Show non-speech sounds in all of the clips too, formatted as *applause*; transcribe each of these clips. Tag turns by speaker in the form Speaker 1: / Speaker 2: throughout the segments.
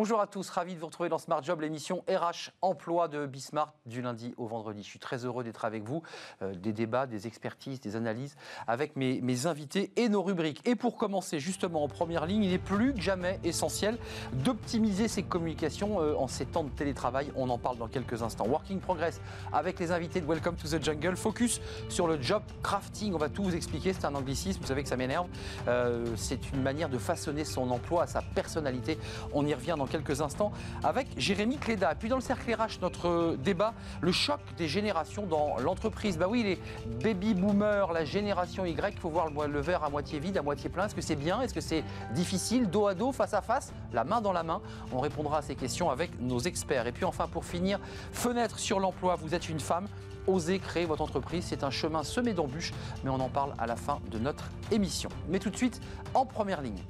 Speaker 1: Bonjour à tous, ravi de vous retrouver dans Smart Job, l'émission RH Emploi de Bismarck du lundi au vendredi. Je suis très heureux d'être avec vous, euh, des débats, des expertises, des analyses avec mes, mes, invités et nos rubriques. Et pour commencer justement en première ligne, il est plus que jamais essentiel d'optimiser ses communications euh, en ces temps de télétravail. On en parle dans quelques instants. Working Progress avec les invités de Welcome to the Jungle. Focus sur le job crafting. On va tout vous expliquer, c'est un anglicisme, vous savez que ça m'énerve. Euh, c'est une manière de façonner son emploi à sa personnalité. On y revient dans quelques instants avec Jérémy Cléda. Puis dans le cercle RH, notre débat, le choc des générations dans l'entreprise. Bah oui, les baby boomers, la génération Y, il faut voir le verre à moitié vide, à moitié plein. Est-ce que c'est bien? Est-ce que c'est difficile? Dos à dos, face à face, la main dans la main On répondra à ces questions avec nos experts. Et puis enfin, pour finir, fenêtre sur l'emploi. Vous êtes une femme, osez créer votre entreprise. C'est un chemin semé d'embûches, mais on en parle à la fin de notre émission. Mais tout de suite, en première ligne.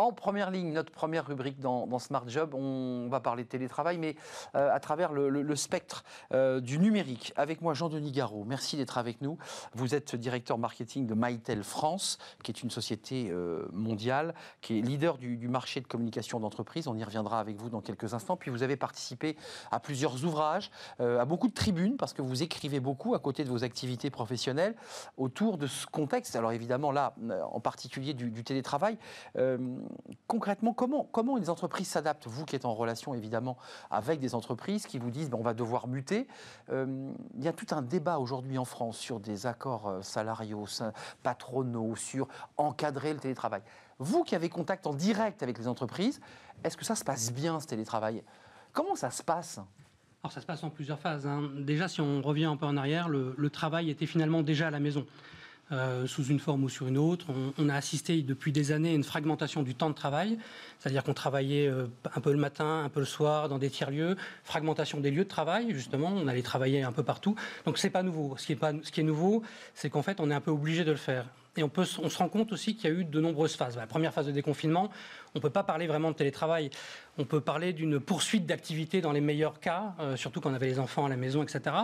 Speaker 1: En première ligne, notre première rubrique dans, Smart Job, on va parler de télétravail, mais euh, à travers le, spectre euh, du numérique. Avec moi, Jean-Denis Garot, merci d'être avec nous. Vous êtes directeur marketing de Mytel France, qui est une société euh, mondiale, qui est leader du, marché de communication d'entreprise. On y reviendra avec vous dans quelques instants. Puis vous avez participé à plusieurs ouvrages, à beaucoup de tribunes, parce que vous écrivez beaucoup à côté de vos activités professionnelles autour de ce contexte. Alors évidemment, là, en particulier du télétravail concrètement, comment, comment les entreprises s'adaptent Vous qui êtes en relation évidemment avec des entreprises qui vous disent ben, on va devoir muter. Euh, il y a tout un débat aujourd'hui en France sur des accords euh, salariaux, patronaux, sur encadrer le télétravail. Vous qui avez contact en direct avec les entreprises, est-ce que ça se passe bien ce télétravail? Comment ça se passe?
Speaker 2: Alors ça se passe en plusieurs phases. Hein. Déjà, si on revient un peu en arrière, le, le travail était finalement déjà à la maison. Euh, sous une forme ou sur une autre. On, a assisté depuis des années à une fragmentation du temps de travail, c'est-à-dire qu'on travaillait euh, un peu le matin, un peu le soir, dans des tiers-lieux, fragmentation des lieux de travail, justement, on allait travailler un peu partout. Donc c'est pas nouveau. Ce qui est, pas, nouveau, c'est qu'en fait, on est un peu obligé de le faire. Et on, se rend compte aussi qu'il y a eu de nombreuses phases. La première phase de déconfinement, on ne peut pas parler vraiment de télétravail. On peut parler d'une poursuite d'activité dans les meilleurs cas, euh, surtout quand on avait les enfants à la maison, etc.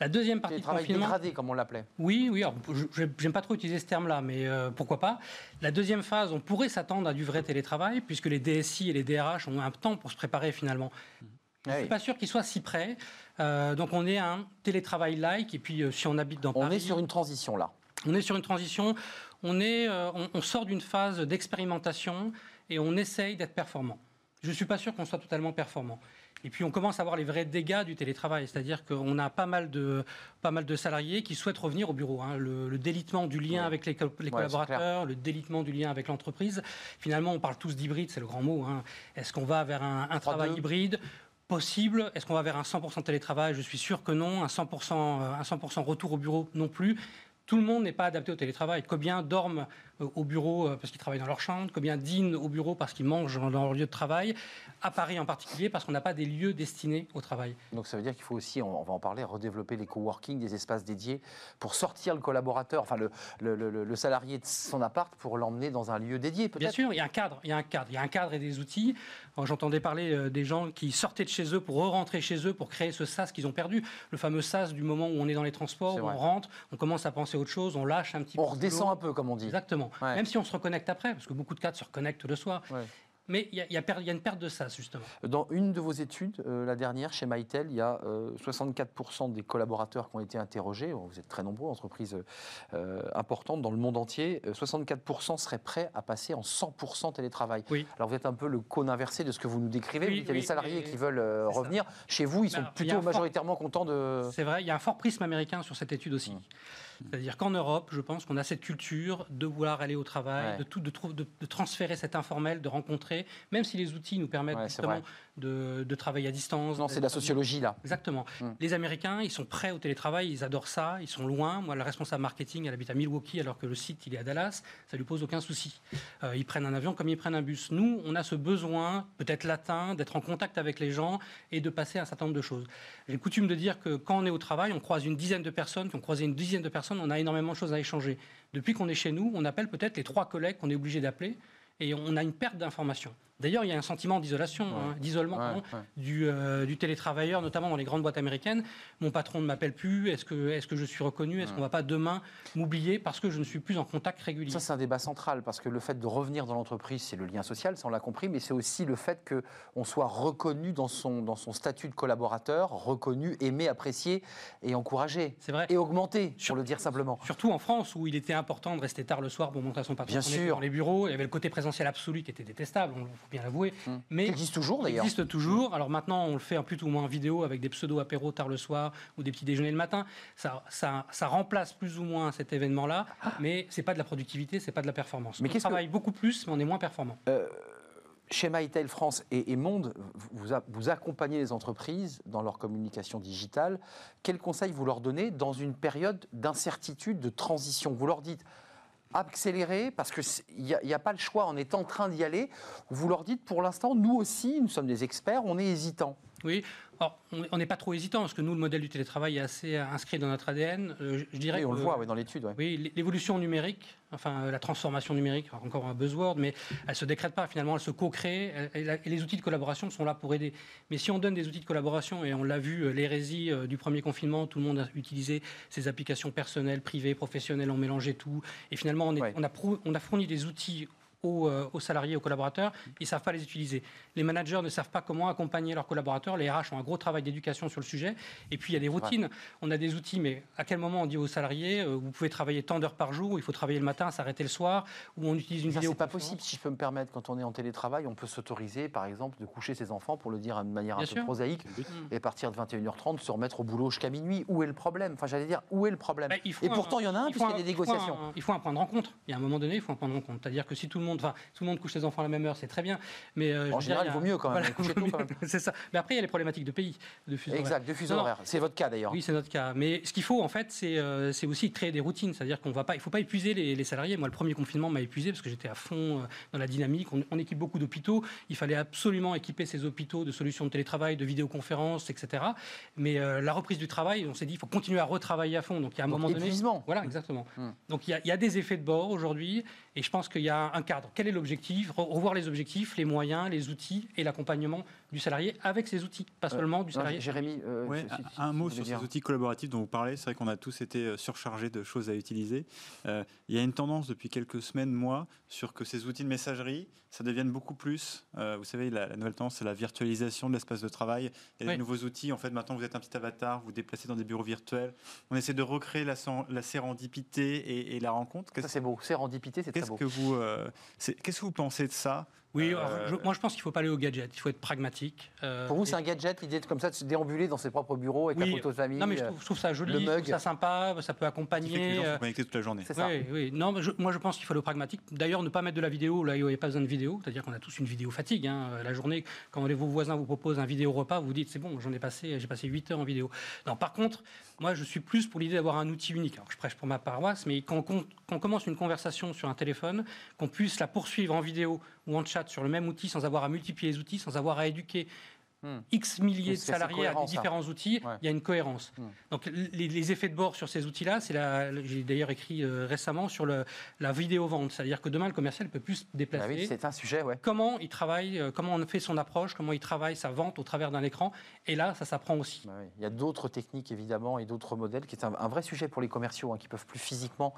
Speaker 1: La deuxième partie de confinement. dégradé, comme on l'appelait.
Speaker 2: Oui, oui. Je n'aime pas trop utiliser ce terme-là, mais euh, pourquoi pas. La deuxième phase, on pourrait s'attendre à du vrai télétravail, puisque les DSI et les DRH ont un temps pour se préparer finalement. Je ne suis pas sûr qu'ils soient si prêts. Euh, donc on est un télétravail-like, et puis euh, si on habite dans
Speaker 1: on Paris... On est sur une transition là.
Speaker 2: On est sur une transition, on, est, on sort d'une phase d'expérimentation et on essaye d'être performant. Je ne suis pas sûr qu'on soit totalement performant. Et puis on commence à voir les vrais dégâts du télétravail, c'est-à-dire qu'on a pas mal de pas mal de salariés qui souhaitent revenir au bureau. Hein. Le, délitement du lien avec les, collaborateurs, le délitement du lien avec l'entreprise. Finalement, on parle tous d'hybride, c'est le grand mot. Hein. Est-ce qu'on va vers un, un travail hybride? Possible Est-ce qu'on va vers un 100% télétravail? Je suis sûr que non. Un 100%, un 100 retour au bureau non plus. Tout le monde n'est pas adapté au télétravail. Combien dorment euh, au bureau euh, parce qu'ils travaillent dans leur chambre, combien dînent au bureau parce qu'ils mangent dans leur lieu de travail, à Paris en particulier parce qu'on n'a pas des lieux destinés au travail.
Speaker 1: Donc ça veut dire qu'il faut aussi, on va en parler, redévelopper les coworking, des espaces dédiés pour sortir le collaborateur, enfin le, le, salarié de son appart pour l'emmener dans un lieu dédié
Speaker 2: Bien sûr, il y a un cadre, il y a un cadre, il y a un cadre et des outils. J'entendais parler euh, des gens qui sortaient de chez eux pour re-rentrer chez eux pour créer ce sas qu'ils ont perdu, le fameux sas du moment où on est dans les transports, où on rentre, on commence à penser à autre chose, on lâche un petit
Speaker 1: peu. On redescend un peu, comme on dit.
Speaker 2: Exactement. Même si on se reconnecte après, parce que beaucoup de cadres se reconnectent le soir. Mais il y, a une perte de ça, justement.
Speaker 1: Dans une de vos études, euh, la dernière, chez Mytel, il y a 64% euh, des collaborateurs qui ont été interrogés. Vous êtes très nombreux, entreprises euh, importantes dans le monde entier. 64% seraient prêts à passer en 100% télétravail. Oui. Alors vous êtes un peu le cône inversé de ce que vous nous décrivez. il y a des salariés qui veulent revenir. Chez vous, ils sont plutôt majoritairement contents de...
Speaker 2: C'est vrai, il y a un fort prisme américain sur cette étude aussi. Mmh. C'est-à-dire qu'en Europe, je pense qu'on a cette culture de vouloir aller au travail, de, tout, de, de, transférer cet informel, de rencontrer, même si les outils nous permettent justement de, de, travailler à distance.
Speaker 1: Non, c'est de la sociologie là.
Speaker 2: Exactement. Hmm. Les Américains, ils sont prêts au télétravail, ils adorent ça, ils sont loin. Moi, la responsable marketing, elle habite à Milwaukee alors que le site, il est à Dallas. Ça lui pose aucun souci. Euh, ils prennent un avion comme ils prennent un bus. Nous, on a ce besoin, peut-être latin, d'être en contact avec les gens et de passer un certain nombre de choses. J'ai coutume de dire que quand on est au travail, on croise une dizaine de personnes, qui ont croisé une dizaine de personnes on a énormément de choses à échanger. Depuis qu'on est chez nous, on appelle peut-être les trois collègues qu'on est obligé d'appeler et on a une perte d'informations. D'ailleurs, il y a un sentiment d'isolation, hein, d'isolement Du, euh, du, télétravailleur, notamment dans les grandes boîtes américaines. Mon patron ne m'appelle plus. Est-ce que, est que je suis reconnu? Est-ce qu'on ne va pas demain m'oublier parce que je ne suis plus en contact régulier?
Speaker 1: Ça, c'est un débat central parce que le fait de revenir dans l'entreprise, c'est le lien social, ça on l'a compris, mais c'est aussi le fait qu'on soit reconnu dans son, dans son statut de collaborateur, reconnu, aimé, apprécié et encouragé.
Speaker 2: C'est vrai.
Speaker 1: Et augmenté, pour le dire simplement.
Speaker 2: Surtout en France où il était important de rester tard le soir pour monter à son patron.
Speaker 1: Bien sûr.
Speaker 2: Dans les bureaux, il y avait le côté présentiel absolu qui était détestable bien l'avouer.
Speaker 1: Hum. Mais il existe toujours d'ailleurs.
Speaker 2: Il existe toujours. Alors maintenant, on le fait un plus ou moins en vidéo avec des pseudo apéros tard le soir ou des petits déjeuners le matin. Ça, ça, ça remplace plus ou moins cet événement-là, ah. mais c'est pas de la productivité, c'est pas de la performance. Mais on travaille beaucoup plus, mais on est moins performant. Euh,
Speaker 1: chez MyTel France et, Monde, vous, vous, accompagnez les entreprises dans leur communication digitale. Quels conseils vous leur donnez dans une période d'incertitude, de transition? Vous leur dites accélérer parce qu'il n'y a, pas le choix, on est en train d'y aller. Vous leur dites, pour l'instant, nous aussi, nous sommes des experts, on est hésitants.
Speaker 2: Oui, on n'est pas trop hésitant, parce que nous, le modèle du télétravail est assez inscrit dans notre ADN.
Speaker 1: Euh, je dirais oui, on le voit dans l'étude.
Speaker 2: Oui, l'évolution numérique, enfin euh, la transformation numérique, encore un buzzword, mais elle ne se décrète pas, finalement, elle se co-crée, et, les outils de collaboration sont là pour aider. Mais si on donne des outils de collaboration, et on l'a vu, euh, l'hérésie du premier confinement, tout le monde a utilisé ses applications personnelles, privées, professionnelles, on mélangeait tout, et finalement, on, on, a, on a fourni des outils euh, aux, salariés, aux collaborateurs, ils ne savent pas les utiliser. Les managers ne savent pas comment accompagner leurs collaborateurs. Les RH ont un gros travail d'éducation sur le sujet. Et puis, il y a des routines. On a des outils, mais à quel moment on dit aux salariés, euh, vous pouvez travailler tant d'heures par jour, il faut travailler le matin, s'arrêter le soir, ou on utilise une vidéo.
Speaker 1: C'est pas possible, si je peux me permettre, quand on est en télétravail, on peut s'autoriser, par exemple, de coucher ses enfants, pour le dire de manière un peu prosaïque, et partir de 21h30, se remettre au boulot jusqu'à minuit. Où est le problème? Enfin, j'allais dire, où est le problème? Bah, Et pourtant, il y en a un, puisqu'il y a des négociations.
Speaker 2: Il faut, un, point de rencontre. Il y a un moment donné, il faut un point de rencontre. C'est-à-dire que si tout le monde, tout le monde couche ses enfants à la même heure, c'est très bien. Mais
Speaker 1: euh, en général, il vaut mieux quand même. *laughs*
Speaker 2: c'est ça. Mais après, il y a les problématiques de pays, de fuseau
Speaker 1: Exact, de fuseau horaire. C'est votre cas d'ailleurs.
Speaker 2: Oui, c'est notre cas. Mais ce qu'il faut en fait, c'est euh, aussi créer des routines. C'est-à-dire qu'on va pas, il faut pas épuiser les, salariés. Moi, le premier confinement m'a épuisé parce que j'étais à fond euh, dans la dynamique. On, équipe beaucoup d'hôpitaux. Il fallait absolument équiper ces hôpitaux de solutions de télétravail, de vidéoconférences, etc. Mais la reprise du travail, on s'est dit, il faut continuer à retravailler à fond. Donc il y a un moment donné. Voilà, exactement. Hmm. Donc il y, a, il y a des effets de bord aujourd'hui, et je pense qu'il y a un Quel est l'objectif? Revoir les objectifs, les moyens, les outils et l'accompagnement du salarié avec ces outils, pas euh, seulement du salarié.
Speaker 1: Jérémy,
Speaker 3: euh, un mot sur ces outils collaboratifs dont vous parlez. C'est vrai qu'on a tous été euh, surchargés de choses à utiliser. il y a une tendance depuis quelques semaines, mois, sur que ces outils de messagerie, ça devienne beaucoup plus. vous savez, la, nouvelle tendance, c'est la virtualisation de l'espace de travail. Il y a des nouveaux outils. En fait, maintenant, vous êtes un petit avatar, vous vous déplacez dans des bureaux virtuels. On essaie de recréer la, la sérendipité et, la rencontre.
Speaker 1: Ça, c'est beau. Sérendipité, c'est très beau.
Speaker 3: Que vous, qu'est-ce que vous pensez de ça?
Speaker 2: Oui, euh, moi je pense qu'il ne faut pas aller au gadget, il faut être pragmatique.
Speaker 1: Euh, Pour vous, c'est un gadget, l'idée de comme ça de se déambuler dans ses propres bureaux avec la photo de famille
Speaker 2: Non, mais je trouve, ça joli, je trouve ça sympa, ça peut accompagner.
Speaker 3: Que les gens sont connectés toute la journée.
Speaker 2: C'est ça. Oui, oui. Non, mais moi je pense qu'il faut le pragmatique. D'ailleurs, ne pas mettre de la vidéo là où il n'y a pas besoin de vidéo, c'est-à-dire qu'on a tous une vidéo fatigue. Hein. La journée, quand vos voisins vous proposent un vidéo repas, vous dites c'est bon, j'en ai passé, j'ai passé 8 heures en vidéo. Non, par contre, moi je suis plus pour l'idée d'avoir un outil unique. Alors je prêche pour ma paroisse, mais quand on commence une conversation sur un téléphone, qu'on puisse la poursuivre en vidéo ou en chat sur le même outil sans avoir à multiplier les outils, sans avoir à éduquer hmm. X milliers de salariés à différents outils, il y a une cohérence. Hmm. Donc les, effets de bord sur ces outils-là, c'est j'ai d'ailleurs écrit euh, récemment sur le, la vidéo-vente, c'est-à-dire que demain le commercial peut plus se déplacer.
Speaker 1: Ah oui, c'est un sujet, ouais.
Speaker 2: Comment il travaille, euh, comment on fait son approche, comment il travaille sa vente au travers d'un écran, et là ça s'apprend aussi. Bah
Speaker 1: il y a d'autres techniques évidemment et d'autres modèles qui est un, vrai sujet pour les commerciaux hein, qui peuvent plus physiquement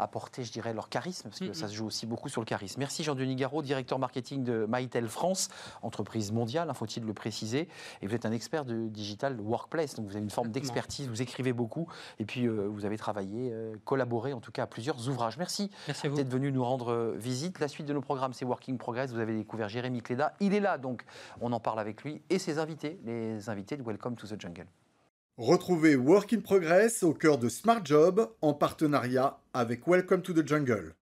Speaker 1: apporter, je dirais, leur charisme, parce que ça se joue aussi beaucoup sur le charisme. Merci Jean-Denis Garot, directeur marketing de Mytel France, entreprise mondiale, hein, faut-il le préciser. Et vous êtes un expert de digital workplace, donc vous avez une forme d'expertise, vous écrivez beaucoup, et puis euh, vous avez travaillé, euh, collaboré en tout cas à plusieurs ouvrages. Merci, d'être venu nous rendre euh, visite. La suite de nos programmes, c'est Working Progress. Vous avez découvert Jérémy Cléda. Il est là, donc on en parle avec lui et ses invités, les invités de Welcome to the Jungle.
Speaker 4: Retrouvez Work in Progress au cœur de Smart Job en partenariat avec Welcome to the Jungle.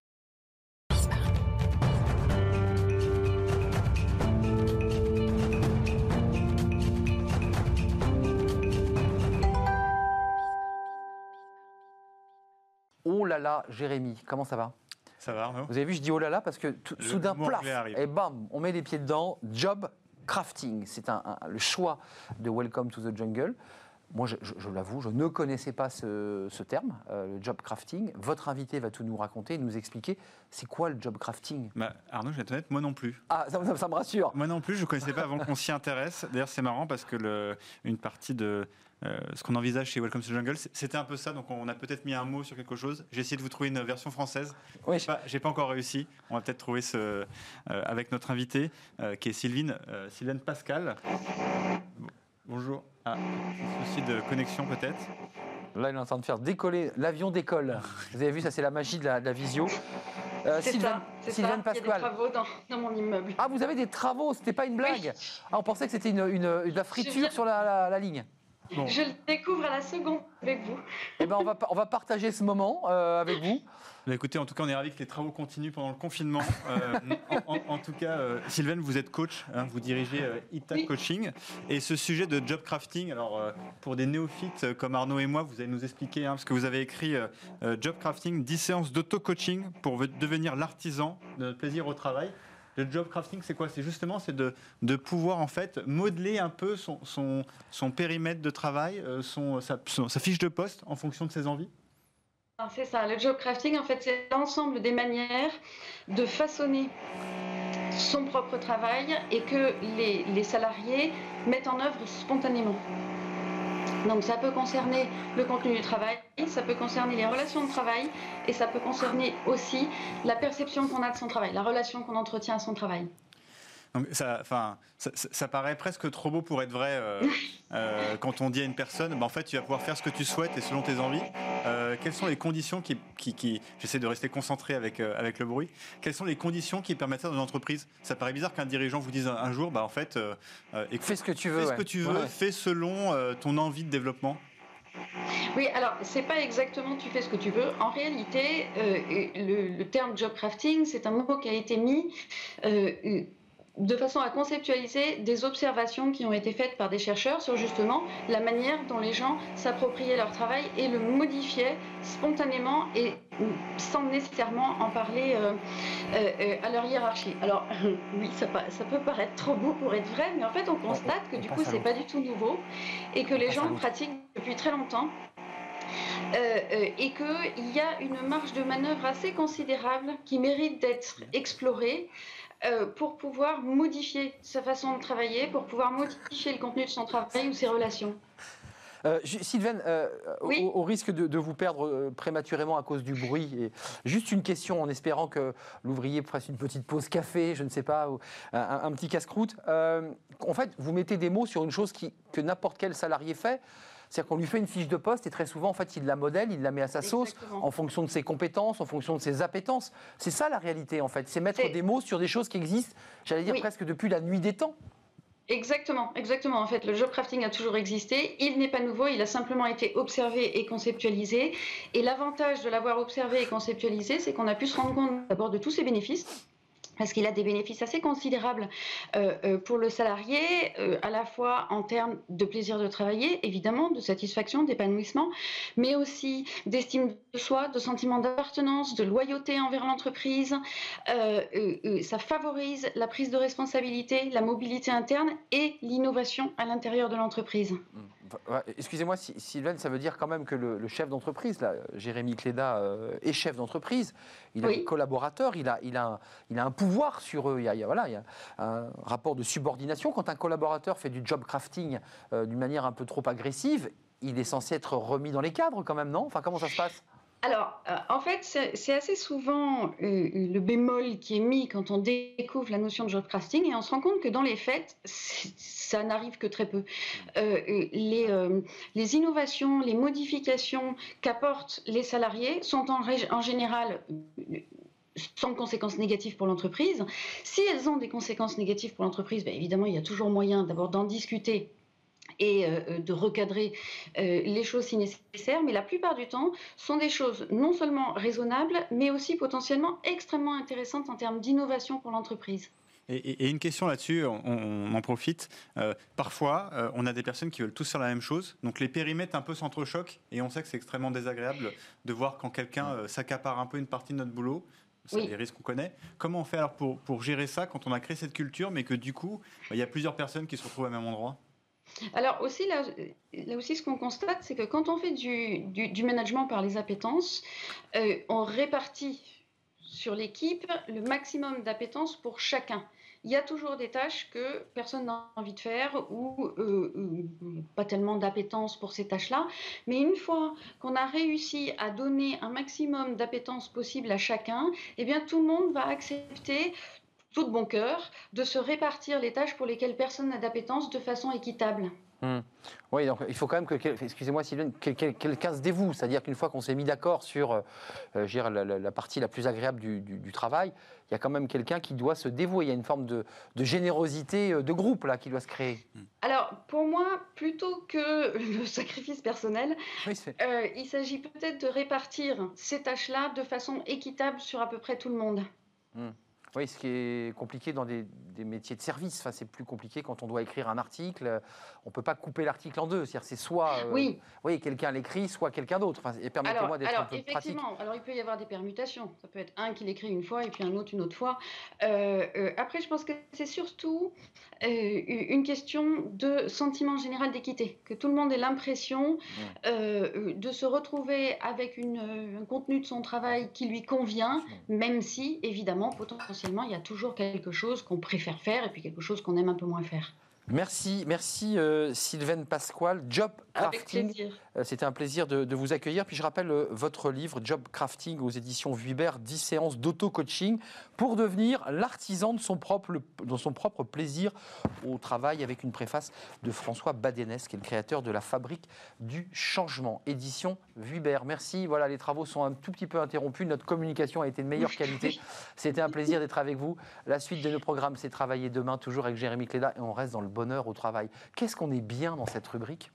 Speaker 1: Oh là là, Jérémy, comment ça va?
Speaker 3: Ça va,
Speaker 1: Vous avez vu, je dis oh là là parce que soudain, plaf, et bam, on met les pieds dedans, job crafting. C'est un, le choix de Welcome to the Jungle. Moi, je, l'avoue, je ne connaissais pas ce, terme, euh, le job crafting. Votre invité va tout nous raconter, nous expliquer. C'est quoi le job crafting?
Speaker 3: Bah, Arnaud, je vais être honnête, moi non plus.
Speaker 1: Ah, ça, me rassure.
Speaker 3: Moi non plus, je ne connaissais pas avant qu'on s'y intéresse. D'ailleurs, c'est marrant parce que le, une partie de euh, ce qu'on envisage chez Welcome to Jungle, c'était un peu ça. Donc, on a peut-être mis un mot sur quelque chose. J'ai essayé de vous trouver une version française. Oui. J'ai pas, pas, encore réussi. On va peut-être trouver ce euh, avec notre invité, qui est Sylvine, Sylvaine Pascal. Bonjour. Ah, souci de connexion peut-être.
Speaker 1: Là, il est en train de faire décoller. L'avion décolle. *laughs* Vous avez vu, ça c'est la magie de la, vision.
Speaker 5: Euh, c'est ça. Il y a des travaux dans, mon immeuble.
Speaker 1: Ah, vous avez des travaux, c'était pas une blague. Ah, on pensait que c'était une, une, la friture sur la, ligne.
Speaker 5: Je le découvre à la seconde avec vous.
Speaker 1: Eh ben, on va, on va partager ce moment euh, avec vous.
Speaker 3: Bah, écoutez, en tout cas, on est ravis que les travaux continuent pendant le confinement. Euh, en, tout cas, euh, Sylvaine, vous êtes coach, hein, vous dirigez euh, Coaching. Et ce sujet de job crafting, alors euh, pour des néophytes comme Arnaud et moi, vous allez nous expliquer, hein, parce que vous avez écrit Job crafting, 10 séances d'auto-coaching pour devenir l'artisan de notre plaisir au travail. Le job crafting, c'est quoi? C'est justement c'est de, de, pouvoir en fait modeler un peu son, son, son périmètre de travail, son, sa, sa fiche de poste en fonction de ses envies?
Speaker 5: C'est ça, le job crafting, en fait, c'est l'ensemble des manières de façonner son propre travail et que les, les, salariés mettent en œuvre spontanément. Donc ça peut concerner le contenu du travail, ça peut concerner les relations de travail et ça peut concerner aussi la perception qu'on a de son travail, la relation qu'on entretient à son travail.
Speaker 3: Donc ça, enfin, ça, paraît presque trop beau pour être vrai euh, *laughs* euh, quand on dit à une personne, bah, en fait, tu vas pouvoir faire ce que tu souhaites et selon tes envies. Euh, quelles sont les conditions qui, qui, j'essaie de rester concentré avec avec le bruit. Quelles sont les conditions qui permettent ça dans une entreprise? Ça paraît bizarre qu'un dirigeant vous dise un, jour, bah en fait,
Speaker 1: fais ce que tu veux,
Speaker 3: fais ce que tu veux, fais selon ton envie de développement.
Speaker 5: Oui, alors c'est pas exactement tu fais ce que tu veux. En réalité, le, le, terme job crafting, c'est un mot qui a été mis de façon à conceptualiser des observations qui ont été faites par des chercheurs sur justement la manière dont les gens s'appropriaient leur travail et le modifiaient spontanément et sans nécessairement en parler euh, euh, euh, à leur hiérarchie. Alors *laughs* oui, ça, ça, peut paraître trop beau pour être vrai, mais en fait on constate que du coup c'est pas du tout nouveau et que les gens pratiquent depuis très longtemps et qu'il y a une marge de manœuvre assez considérable qui mérite d'être explorée. Euh, pour pouvoir modifier sa façon de travailler, pour pouvoir modifier le contenu de son travail ou ses relations.
Speaker 1: Euh, Sylvain, euh, au, risque de, vous perdre prématurément à cause du bruit, et juste une question en espérant que l'ouvrier fasse une petite pause café, je ne sais pas, ou un, petit casse-croûte. en fait, vous mettez des mots sur une chose qui, que n'importe quel salarié fait. C'est-à-dire qu'on lui fait une fiche de poste et très souvent, en fait, il la modèle, il la met à sa sauce en fonction de ses compétences, en fonction de ses appétences. C'est ça la réalité, en fait. C'est mettre des mots sur des choses qui existent, j'allais dire presque depuis la nuit des temps.
Speaker 5: Exactement, exactement. En fait, le job crafting a toujours existé. Il n'est pas nouveau, il a simplement été observé et conceptualisé. Et l'avantage de l'avoir observé et conceptualisé, c'est qu'on a pu se rendre compte d'abord de tous ses bénéfices parce qu'il a des bénéfices assez considérables euh, euh, pour le salarié, euh, à la fois en termes de plaisir de travailler, évidemment, de satisfaction, d'épanouissement, mais aussi d'estime de soi, de sentiment d'appartenance, de loyauté envers l'entreprise. ça favorise la prise de responsabilité, la mobilité interne et l'innovation à l'intérieur de l'entreprise. Mmh.
Speaker 1: Excusez-moi, Sylvain, ça veut dire quand même que le, chef d'entreprise, Jérémy Cléda, est chef d'entreprise. Il a des collaborateurs, il a, il, a un, il a un pouvoir sur eux. Il y, a, voilà, il y a un rapport de subordination. Quand un collaborateur fait du job crafting euh, d'une manière un peu trop agressive, il est censé être remis dans les cadres quand même, non? Enfin, comment ça se passe?
Speaker 5: Alors, euh, en fait, c'est assez souvent euh, le bémol qui est mis quand on découvre la notion de job crafting et on se rend compte que dans les faits, ça n'arrive que très peu. Euh, les, innovations, les modifications qu'apportent les salariés sont en, général sans conséquences négatives pour l'entreprise. Si elles ont des conséquences négatives pour l'entreprise, bien évidemment, il y a toujours moyen d'abord d'en discuter et euh, euh, de recadrer euh, les choses si nécessaire, mais la plupart du temps sont des choses non seulement raisonnables, mais aussi potentiellement extrêmement intéressantes en termes d'innovation pour l'entreprise.
Speaker 3: Et, une question là-dessus, on, en profite. parfois, on a des personnes qui veulent tous faire la même chose, donc les périmètres un peu s'entrechoquent, et on sait que c'est extrêmement désagréable de voir quand quelqu'un s'accapare un peu une partie de notre boulot. C'est des risques qu'on connaît. Comment on fait alors pour, pour gérer ça quand on a créé cette culture, mais que du coup, bah, il y a plusieurs personnes qui se retrouvent au même endroit?
Speaker 5: Alors aussi, là, là aussi, ce qu'on constate, c'est que quand on fait du, du, management par les appétences, euh, on répartit sur l'équipe le maximum d'appétence pour chacun. Il y a toujours des tâches que personne n'a envie de faire ou euh, euh, pas tellement d'appétence pour ces tâches-là. Mais une fois qu'on a réussi à donner un maximum d'appétence possible à chacun, eh bien tout le monde va accepter tout de bon cœur, de se répartir les tâches pour lesquelles personne n'a d'appétence de façon équitable.
Speaker 1: Hmm. Oui, donc il faut quand même que, excusez-moi Sylvain, quelqu'un se dévoue. C'est-à-dire qu'une fois qu'on s'est mis d'accord sur euh, euh la, partie la plus agréable du, travail, il y a quand même quelqu'un qui doit se dévouer. Il y a une forme de, générosité euh, de groupe là qui doit se créer.
Speaker 5: Hmm. Alors pour moi, plutôt que *laughs* le sacrifice personnel, euh, il s'agit peut-être de répartir ces tâches-là de façon équitable sur à peu près tout le monde.
Speaker 1: Hmm. Oui, ce qui est compliqué dans des, métiers de service. Enfin, c'est plus compliqué quand on doit écrire un article. On ne peut pas couper l'article en deux. C'est-à-dire c'est soit euh, oui. quelqu'un l'écrit, soit quelqu'un d'autre. Enfin, et permettez-moi d'être un peu
Speaker 5: effectivement, Alors, il peut y avoir des permutations. Ça peut être un qui l'écrit une fois et puis un autre une autre fois. Euh, euh, après, je pense que c'est surtout une question de sentiment général d'équité. Que tout le monde ait l'impression de se retrouver avec une, un contenu de son travail qui lui convient, même si, évidemment, potentiellement, il y a toujours quelque chose qu'on préfère faire et puis quelque chose qu'on aime un peu moins faire.
Speaker 1: Merci, merci euh, Sylvaine Pasquale. Job Crafting. Euh, c'était un plaisir de, vous accueillir. Puis je rappelle euh, votre livre Job Crafting aux éditions Vuibert, 10 séances d'auto-coaching pour devenir l'artisan de son propre, son propre plaisir au travail avec une préface de François Badenès, qui est le créateur de la fabrique du changement. Édition Vuibert. Merci. Voilà, les travaux sont un tout petit peu interrompus. Notre communication a été de meilleure qualité. C'était un plaisir d'être avec vous. La suite de nos programmes, c'est travailler demain, toujours avec Jérémy Cléda, et on reste dans le au travail. Qu'est-ce qu'on est bien dans cette rubrique?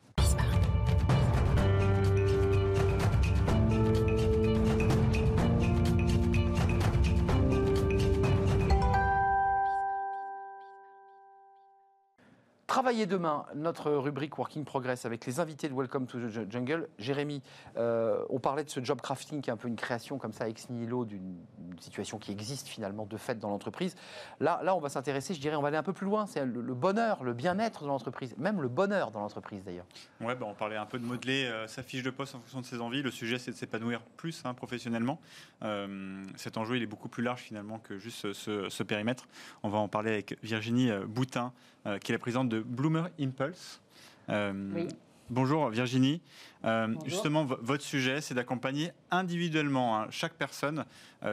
Speaker 1: Travailler demain, notre rubrique Working Progress avec les invités de Welcome to the Jungle. Jérémy, euh, on parlait de ce job crafting qui est un peu une création comme ça ex nihilo d'une situation qui existe finalement de fait dans l'entreprise. Là, là, on va s'intéresser, je dirais, on va aller un peu plus loin. C'est le, bonheur, le bien-être de l'entreprise, même le bonheur dans l'entreprise d'ailleurs.
Speaker 3: Ouais, bah, on parlait un peu de modeler euh, sa fiche de poste en fonction de ses envies. Le sujet, c'est de s'épanouir plus hein, professionnellement. Euh, cet enjeu, il est beaucoup plus large finalement que juste ce, périmètre. On va en parler avec Virginie Boutin. Qui est la présidente de Bloomer Impulse. Euh, bonjour Virginie. Euh, justement, votre sujet, c'est d'accompagner individuellement hein, chaque personne,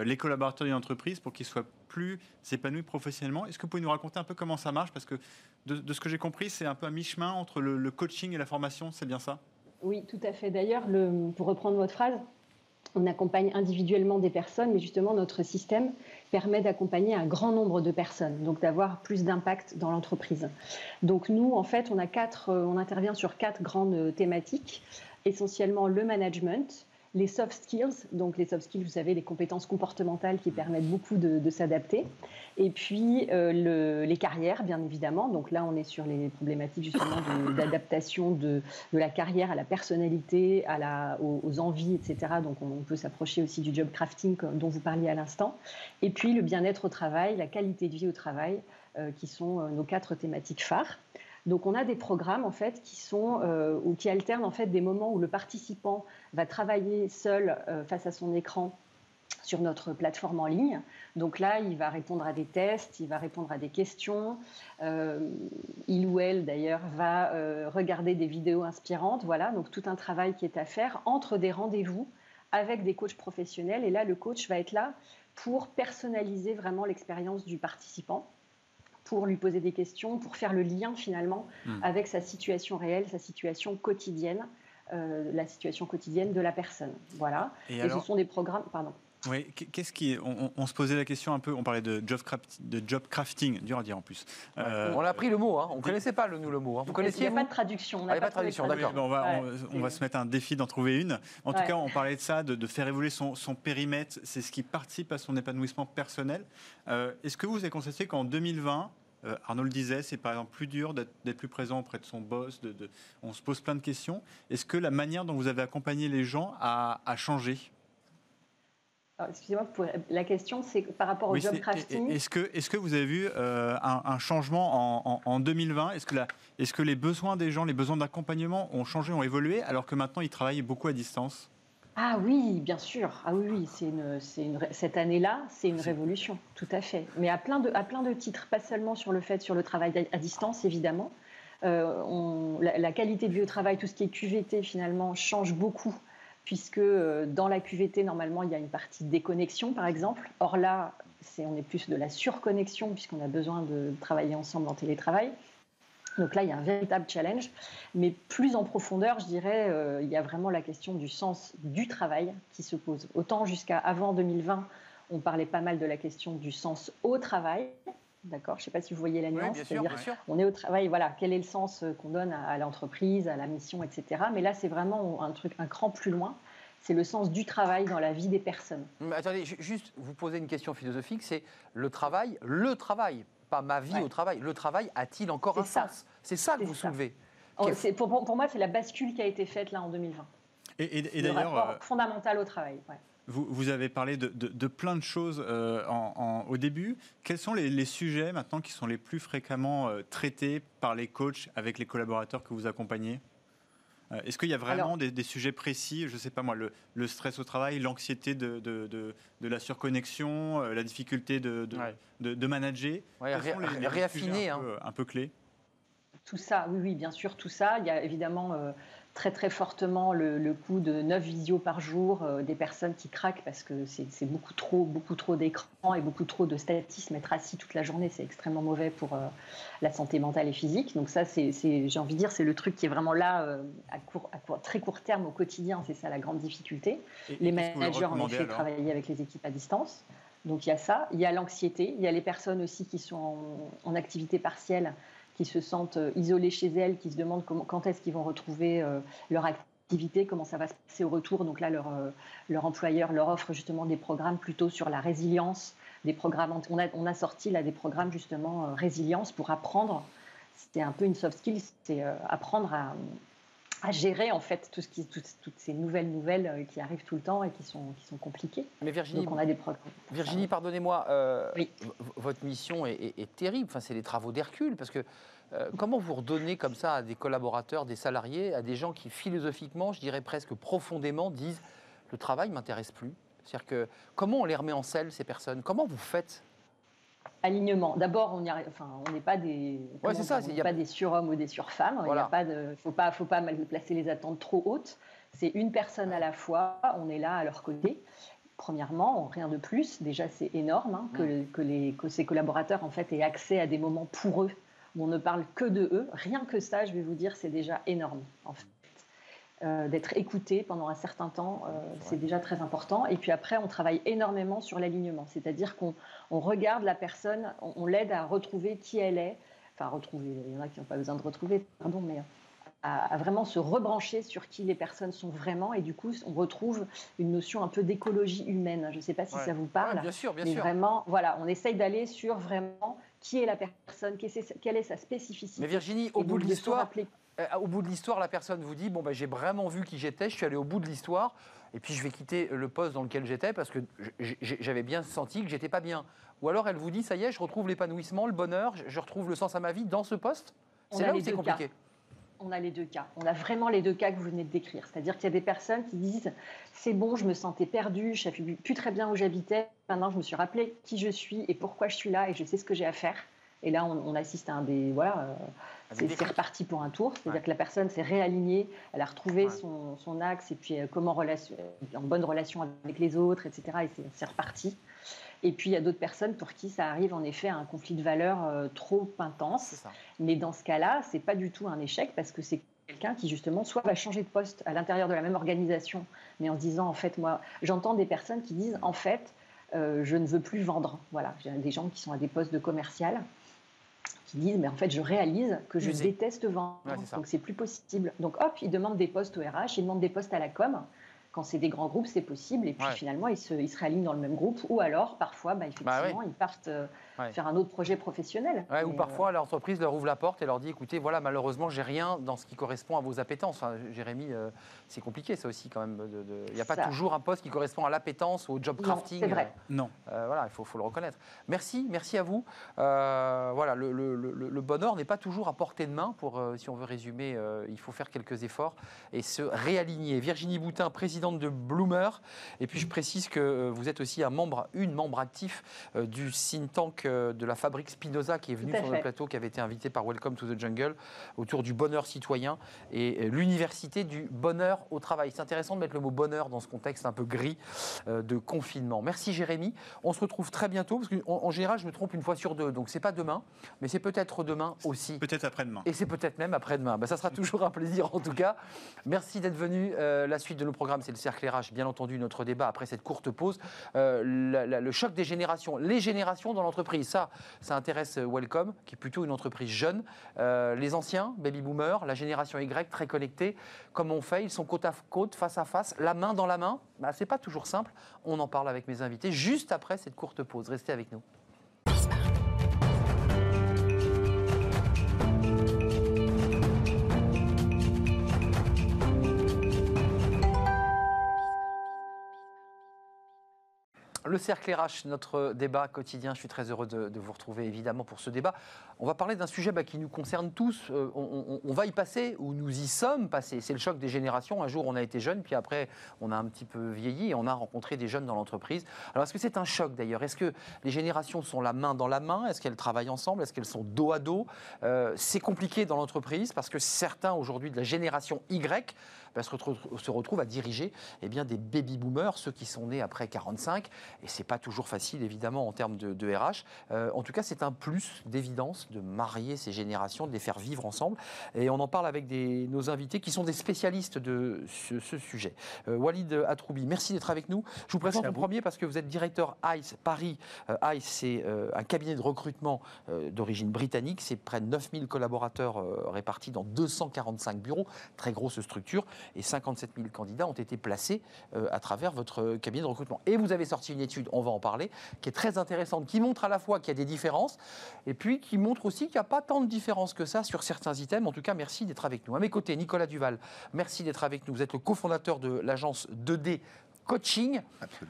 Speaker 3: les collaborateurs d'une entreprise, pour qu'ils soient plus épanouis professionnellement. Est-ce que vous pouvez nous raconter un peu comment ça marche? Parce que de, ce que j'ai compris, c'est un peu un mi-chemin entre le, le, coaching et la formation, c'est bien ça?
Speaker 6: Oui, tout à fait. D'ailleurs, pour reprendre votre phrase, on accompagne individuellement des personnes, mais justement, notre système permet d'accompagner un grand nombre de personnes, donc d'avoir plus d'impact dans l'entreprise. Donc nous, en fait, on, a quatre, euh, on intervient sur quatre grandes thématiques, essentiellement le management, les soft skills, donc les soft skills, vous savez, les compétences comportementales qui permettent beaucoup de, s'adapter, et puis euh, les carrières, bien évidemment. Donc là, on est sur les problématiques justement *coughs* d'adaptation de, la carrière à la personnalité, à la, aux, envies, etc. Donc on, peut s'approcher aussi du job crafting dont vous parliez à l'instant. Et puis le bien-être au travail, la qualité de vie au travail, euh, qui sont euh, nos quatre thématiques phares. Donc on a des programmes en fait qui sont euh, ou qui alternent en fait des moments où le participant va travailler seul euh, face à son écran sur notre plateforme en ligne. Donc là, il va répondre à des tests, il va répondre à des questions. Euh, il ou elle, d'ailleurs, va regarder des vidéos inspirantes. Voilà, donc tout un travail qui est à faire entre des rendez-vous avec des coachs professionnels. Et là, le coach va être là pour personnaliser vraiment l'expérience du participant pour lui poser des questions, pour faire le lien finalement hmm. avec sa situation réelle, sa situation quotidienne, euh, la situation quotidienne de la personne. Voilà. Et, ce sont des programmes. Pardon.
Speaker 3: Oui, qu'est-ce qui on, se posait la question un peu, on parlait de job, de job crafting, dur à dire en plus.
Speaker 1: Euh, on a pris le mot, hein. on ne connaissait pas le, nous le mot. Hein. Vous connaissiez
Speaker 6: Il n'y a pas de traduction.
Speaker 1: Ah, il n'y a pas de traduction, d'accord.
Speaker 3: on, va, on, va, se mettre un défi d'en trouver une. En tout cas, on parlait de ça, de, faire évoluer son, périmètre, c'est ce qui participe à son épanouissement personnel. Euh, est-ce que vous avez constaté qu'en 2020, euh, Arnaud le disait, c'est par exemple plus dur d'être plus présent auprès de son boss. De, on se pose plein de questions. Est-ce que la manière dont vous avez accompagné les gens a, changé?
Speaker 6: Excusez-moi, la question, c'est par rapport au job crafting.
Speaker 3: Est-ce que, est que vous avez vu euh, un, changement en, 2020 Est-ce que, est que les besoins des gens, les besoins d'accompagnement ont changé, ont évolué, alors que maintenant ils travaillent beaucoup à distance?
Speaker 6: Ah oui, bien sûr. Ah oui, oui, c'est une, une, cette année-là, c'est une révolution, tout à fait. Mais à plein, de, à plein de titres, pas seulement sur le fait sur le travail à distance, évidemment. Euh, on, la, la, qualité de vie au travail, tout ce qui est QVT finalement change beaucoup puisque euh, dans la QVT, normalement, il y a une partie déconnexion, par exemple. Or là, on est plus de la surconnexion, puisqu'on a besoin de travailler ensemble en télétravail. Donc là, il y a un véritable challenge. Mais plus en profondeur, je dirais, euh, il y a vraiment la question du sens du travail qui se pose. Autant jusqu'à avant 2020, on parlait pas mal de la question du sens au travail. D'accord Je ne sais pas si vous voyez la nuance.
Speaker 1: Oui, bien sûr,
Speaker 6: On est au travail, voilà, quel est le sens euh, qu'on donne à, l'entreprise, à la mission, etc. Mais là, c'est vraiment un truc, un cran plus loin. C'est le sens du travail dans la vie des personnes.
Speaker 1: Mais attendez, juste vous poser une question philosophique, c'est le travail, le travail, pas ma vie au travail. Le travail a-t-il encore un sens? C'est ça que vous soulevez.
Speaker 6: Oh, pour, pour, moi, c'est la bascule qui a été faite là en 2020.
Speaker 3: Et, et, d'ailleurs,
Speaker 6: euh, fondamental au travail.
Speaker 3: Vous, avez parlé de, plein de choses euh, au début. Quels sont les, sujets maintenant qui sont les plus fréquemment euh, traités par les coachs avec les collaborateurs que vous accompagnez? Est-ce qu'il y a vraiment des, sujets précis Je ne sais pas moi, le, stress au travail, l'anxiété de, de, la surconnexion, la difficulté de, de, manager?
Speaker 1: Ouais, Réaffiner.
Speaker 3: Un, peu, un peu clés?
Speaker 6: Tout ça, oui, oui, bien sûr, tout ça. Il y a évidemment très très fortement le, le coût de 9 visios par jour, euh, des personnes qui craquent parce que c'est beaucoup trop, beaucoup trop d'écran et beaucoup trop de statisme. Être assis toute la journée, c'est extrêmement mauvais pour euh, la santé mentale et physique. Donc ça, c'est, j'ai envie de dire, c'est le truc qui est vraiment là euh, à, court, à très court terme au quotidien. C'est ça la grande difficulté. les managers en effet travailler avec les équipes à distance. Donc il y a ça, il y a l'anxiété, il y a les personnes aussi qui sont en, en activité partielle se sentent euh, isolés chez elles, qui se demandent quand est-ce qu'ils vont retrouver euh, leur activité, comment ça va se passer au retour. Donc là, leur, euh, leur employeur leur offre justement des programmes plutôt sur la résilience, des programmes. On a, on a sorti là des programmes justement résilience pour apprendre. C'était un peu une soft skill, c'est apprendre à, à gérer en fait tout ce qui, toutes, ces nouvelles nouvelles qui arrivent tout le temps et qui sont, qui sont compliquées.
Speaker 1: Mais Virginie,
Speaker 6: Donc on a des programmes.
Speaker 1: Virginie, pardonnez-moi, votre mission est, est terrible. Enfin, c'est les travaux d'Hercule parce que euh, comment vous redonnez comme ça à des collaborateurs, des salariés, à des gens qui philosophiquement, je dirais presque profondément, disent le travail m'intéresse plus C'est-à-dire que comment on les remet en selle ces personnes? Comment vous faites
Speaker 6: Alignement. D'abord, on enfin, n'est pas des,
Speaker 1: ouais,
Speaker 6: a... pas des surhommes ou des surfemmes. Il voilà. pas de, faut pas, faut pas placer les attentes trop hautes. C'est une personne à la fois. On est là à leur côté. Premièrement, rien de plus. Déjà, c'est énorme hein, que, que, les, que ces collaborateurs en fait aient accès à des moments pour eux où on ne parle que de eux. Rien que ça, je vais vous dire, c'est déjà énorme, en fait. Euh, d'être écouté pendant un certain temps, euh, c'est déjà très important. Et puis après, on travaille énormément sur l'alignement, c'est-à-dire qu'on regarde la personne, on, l'aide à retrouver qui elle est, enfin retrouver, il y en a qui n'ont pas besoin de retrouver, pardon, mais à, vraiment se rebrancher sur qui les personnes sont vraiment. Et du coup, on retrouve une notion un peu d'écologie humaine. Je ne sais pas si ça vous parle.
Speaker 1: bien sûr, bien
Speaker 6: mais vraiment, voilà, on essaye d'aller sur vraiment qui est la personne, quelle est sa spécificité.
Speaker 1: Mais Virginie, au bout de l'histoire, au bout de l'histoire, la personne vous dit bon ben j'ai vraiment vu qui j'étais, je suis allé au bout de l'histoire, et puis je vais quitter le poste dans lequel j'étais parce que j'avais bien senti que j'étais pas bien. Ou alors elle vous dit ça y est, je retrouve l'épanouissement, le bonheur, je retrouve le sens à ma vie dans ce poste. C'est là où c'est compliqué
Speaker 6: on a les deux cas. On a vraiment les deux cas que vous venez de décrire. C'est-à-dire qu'il y a des personnes qui disent c'est bon, je me sentais perdue, je ne savais plus très bien où j'habitais. Maintenant, je me suis rappelé qui je suis et pourquoi je suis là et je sais ce que j'ai à faire. Et là, on, assiste à un des. Voilà, euh, c'est reparti pour un tour. C'est-à-dire que la personne s'est réalignée, elle a retrouvé son, axe et puis euh, comment relation, en bonne relation avec les autres, etc. Et c'est reparti. Et puis il y a d'autres personnes pour qui ça arrive en effet à un conflit de valeurs euh, trop intense. Mais dans ce cas-là, c'est pas du tout un échec parce que c'est quelqu'un qui justement soit va changer de poste à l'intérieur de la même organisation, mais en se disant en fait moi j'entends des personnes qui disent en fait euh, je ne veux plus vendre. Voilà, j'ai des gens qui sont à des postes de commercial qui disent mais en fait je réalise que je déteste vendre, donc c'est plus possible. Donc hop, ils demandent des postes au RH, ils demandent des postes à la com quand c'est des grands groupes, c'est possible. Et puis finalement, ils se, ils se réalignent dans le même groupe. Ou alors, parfois, bah, bah effectivement, ils partent euh, faire un autre projet professionnel.
Speaker 1: ou euh, parfois, l'entreprise leur ouvre la porte et leur dit écoutez, voilà, malheureusement, j'ai rien dans ce qui correspond à vos appétences. Enfin, Jérémy, euh, c'est compliqué, ça aussi, quand même. Il n'y a pas toujours un poste qui correspond à l'appétence ou au job crafting.
Speaker 6: C'est vrai.
Speaker 3: non.
Speaker 1: voilà, il faut, faut, le reconnaître. Merci, merci à vous. voilà, le, le, le bonheur n'est pas toujours à portée de main. Pour, si on veut résumer, il faut faire quelques efforts et se réaligner. Virginie Boutin, présidente de Bloomer. Et puis je précise que euh, vous êtes aussi un membre, une membre actif euh, du think tank euh, de la fabrique Spinoza qui est venu sur le plateau, qui avait été invité par Welcome to the Jungle autour du bonheur citoyen et l'université du bonheur au travail. C'est intéressant de mettre le mot bonheur dans ce contexte un peu gris de confinement. Merci Jérémy. On se retrouve très bientôt parce qu'en en général je me trompe une fois sur deux. Donc c'est pas demain, mais c'est peut-être demain aussi.
Speaker 3: Peut-être après-demain.
Speaker 1: Et c'est peut-être même après-demain. Ben, ça sera toujours un plaisir en tout cas. Merci d'être venu. la suite de nos programmes, c'est le cercle RH, bien entendu, notre débat après cette courte pause. Euh, le choc des générations, les générations dans l'entreprise, ça, ça intéresse euh, Welcome, qui est plutôt une entreprise jeune. Euh, les anciens, baby boomers, la génération Y, très connectée. Comme on fait Ils sont côte à côte, face à face, la main dans la main. Bah, c'est pas toujours simple. On en parle avec mes invités juste après cette courte pause. Restez avec nous. Le cercle RH, notre débat quotidien. Je suis très heureux de, vous retrouver évidemment pour ce débat. On va parler d'un sujet bah, qui nous concerne tous. Euh, on, va y passer ou nous y sommes passés. C'est le choc des générations. Un jour, on a été jeune, puis après, on a un petit peu vieilli et on a rencontré des jeunes dans l'entreprise. Alors, est-ce que c'est un choc d'ailleurs? Est-ce que les générations sont la main dans la main? Est-ce qu'elles travaillent ensemble? Est-ce qu'elles sont dos à dos? Euh, C'est compliqué dans l'entreprise parce que certains aujourd'hui de la génération Y se, retrouvent, à diriger eh bien, des baby-boomers, ceux qui sont nés après 45. Et ce n'est pas toujours facile, évidemment, en termes de, RH. Euh, en tout cas, c'est un plus d'évidence de marier ces générations, de les faire vivre ensemble. Et on en parle avec nos invités qui sont des spécialistes de ce, sujet. Euh, Walid Atroubi, merci d'être avec nous. Je vous présente en premier parce que vous êtes directeur ICE Paris. Euh, ICE, c'est un cabinet de recrutement d'origine britannique. C'est près de 9000 collaborateurs répartis dans 245 bureaux. Très grosse structure et 57 000 candidats ont été placés euh, à travers votre cabinet de recrutement. Et vous avez sorti une étude, on va en parler, qui est très intéressante, qui montre à la fois qu'il y a des différences, et puis qui montre aussi qu'il n'y a pas tant de différences que ça sur certains items. En tout cas, merci d'être avec nous. À mes côtés, Nicolas Duval, merci d'être avec nous. Vous êtes le cofondateur de l'agence 2D coaching.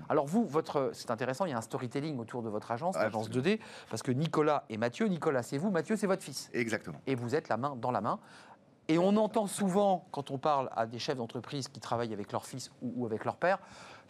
Speaker 1: Alors vous, votre, c'est intéressant, il y a un storytelling autour de votre agence, l'agence 2D, parce que Nicolas et Mathieu, Nicolas c'est vous, Mathieu c'est votre fils.
Speaker 7: Exactement.
Speaker 1: Et vous êtes la main dans la main et on entend souvent, quand on parle à des chefs d'entreprise qui travaillent avec leur fils ou, avec leur père,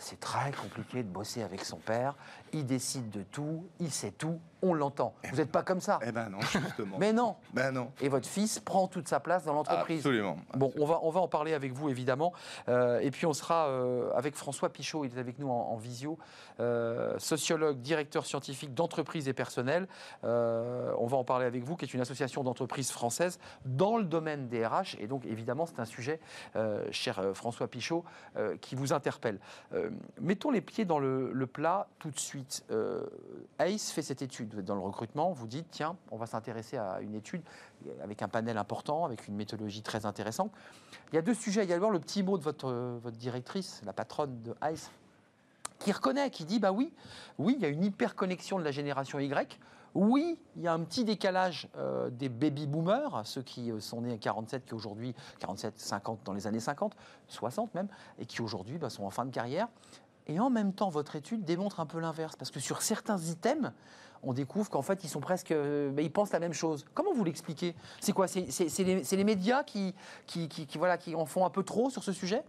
Speaker 1: c'est très compliqué de bosser avec son père. Il décide de tout, il sait tout, on l'entend. Vous n'êtes pas comme ça.
Speaker 7: Eh ben non, justement. *laughs*
Speaker 1: Mais non.
Speaker 7: Ben non.
Speaker 1: Et votre fils prend toute sa place dans l'entreprise.
Speaker 7: Absolument,
Speaker 1: Bon, on va, on va en parler avec vous, évidemment. Euh, et puis, on sera euh, avec François Pichot, il est avec nous en, visio, euh, sociologue, directeur scientifique d'entreprise et personnel. on va en parler avec vous, qui est une association d'entreprises françaises dans le domaine des RH. Et donc, évidemment, c'est un sujet, cher François Pichot, qui vous interpelle. mettons les pieds dans le, le plat tout de suite. ACE fait cette étude dans le recrutement, vous dites, tiens, on va s'intéresser à une étude avec un panel important, avec une méthodologie très intéressante. Il y a deux sujets. Il y a d'abord le petit mot de votre, votre directrice, la patronne de ICE, qui reconnaît, qui dit, bah oui, oui, il y a une hyperconnexion de la génération Y. Oui, il y a un petit décalage euh, des baby boomers, ceux qui euh, sont nés en 47, qui aujourd'hui, 47, 50 dans les années 50, 60 même, et qui aujourd'hui bah, sont en fin de carrière. Et en même temps, votre étude démontre un peu l'inverse, parce que sur certains items, on découvre qu'en fait, ils sont presque. Euh, ils pensent la même chose. Comment vous l'expliquez? C'est quoi? C'est les, médias qui, qui, voilà, qui en font un peu trop sur ce sujet?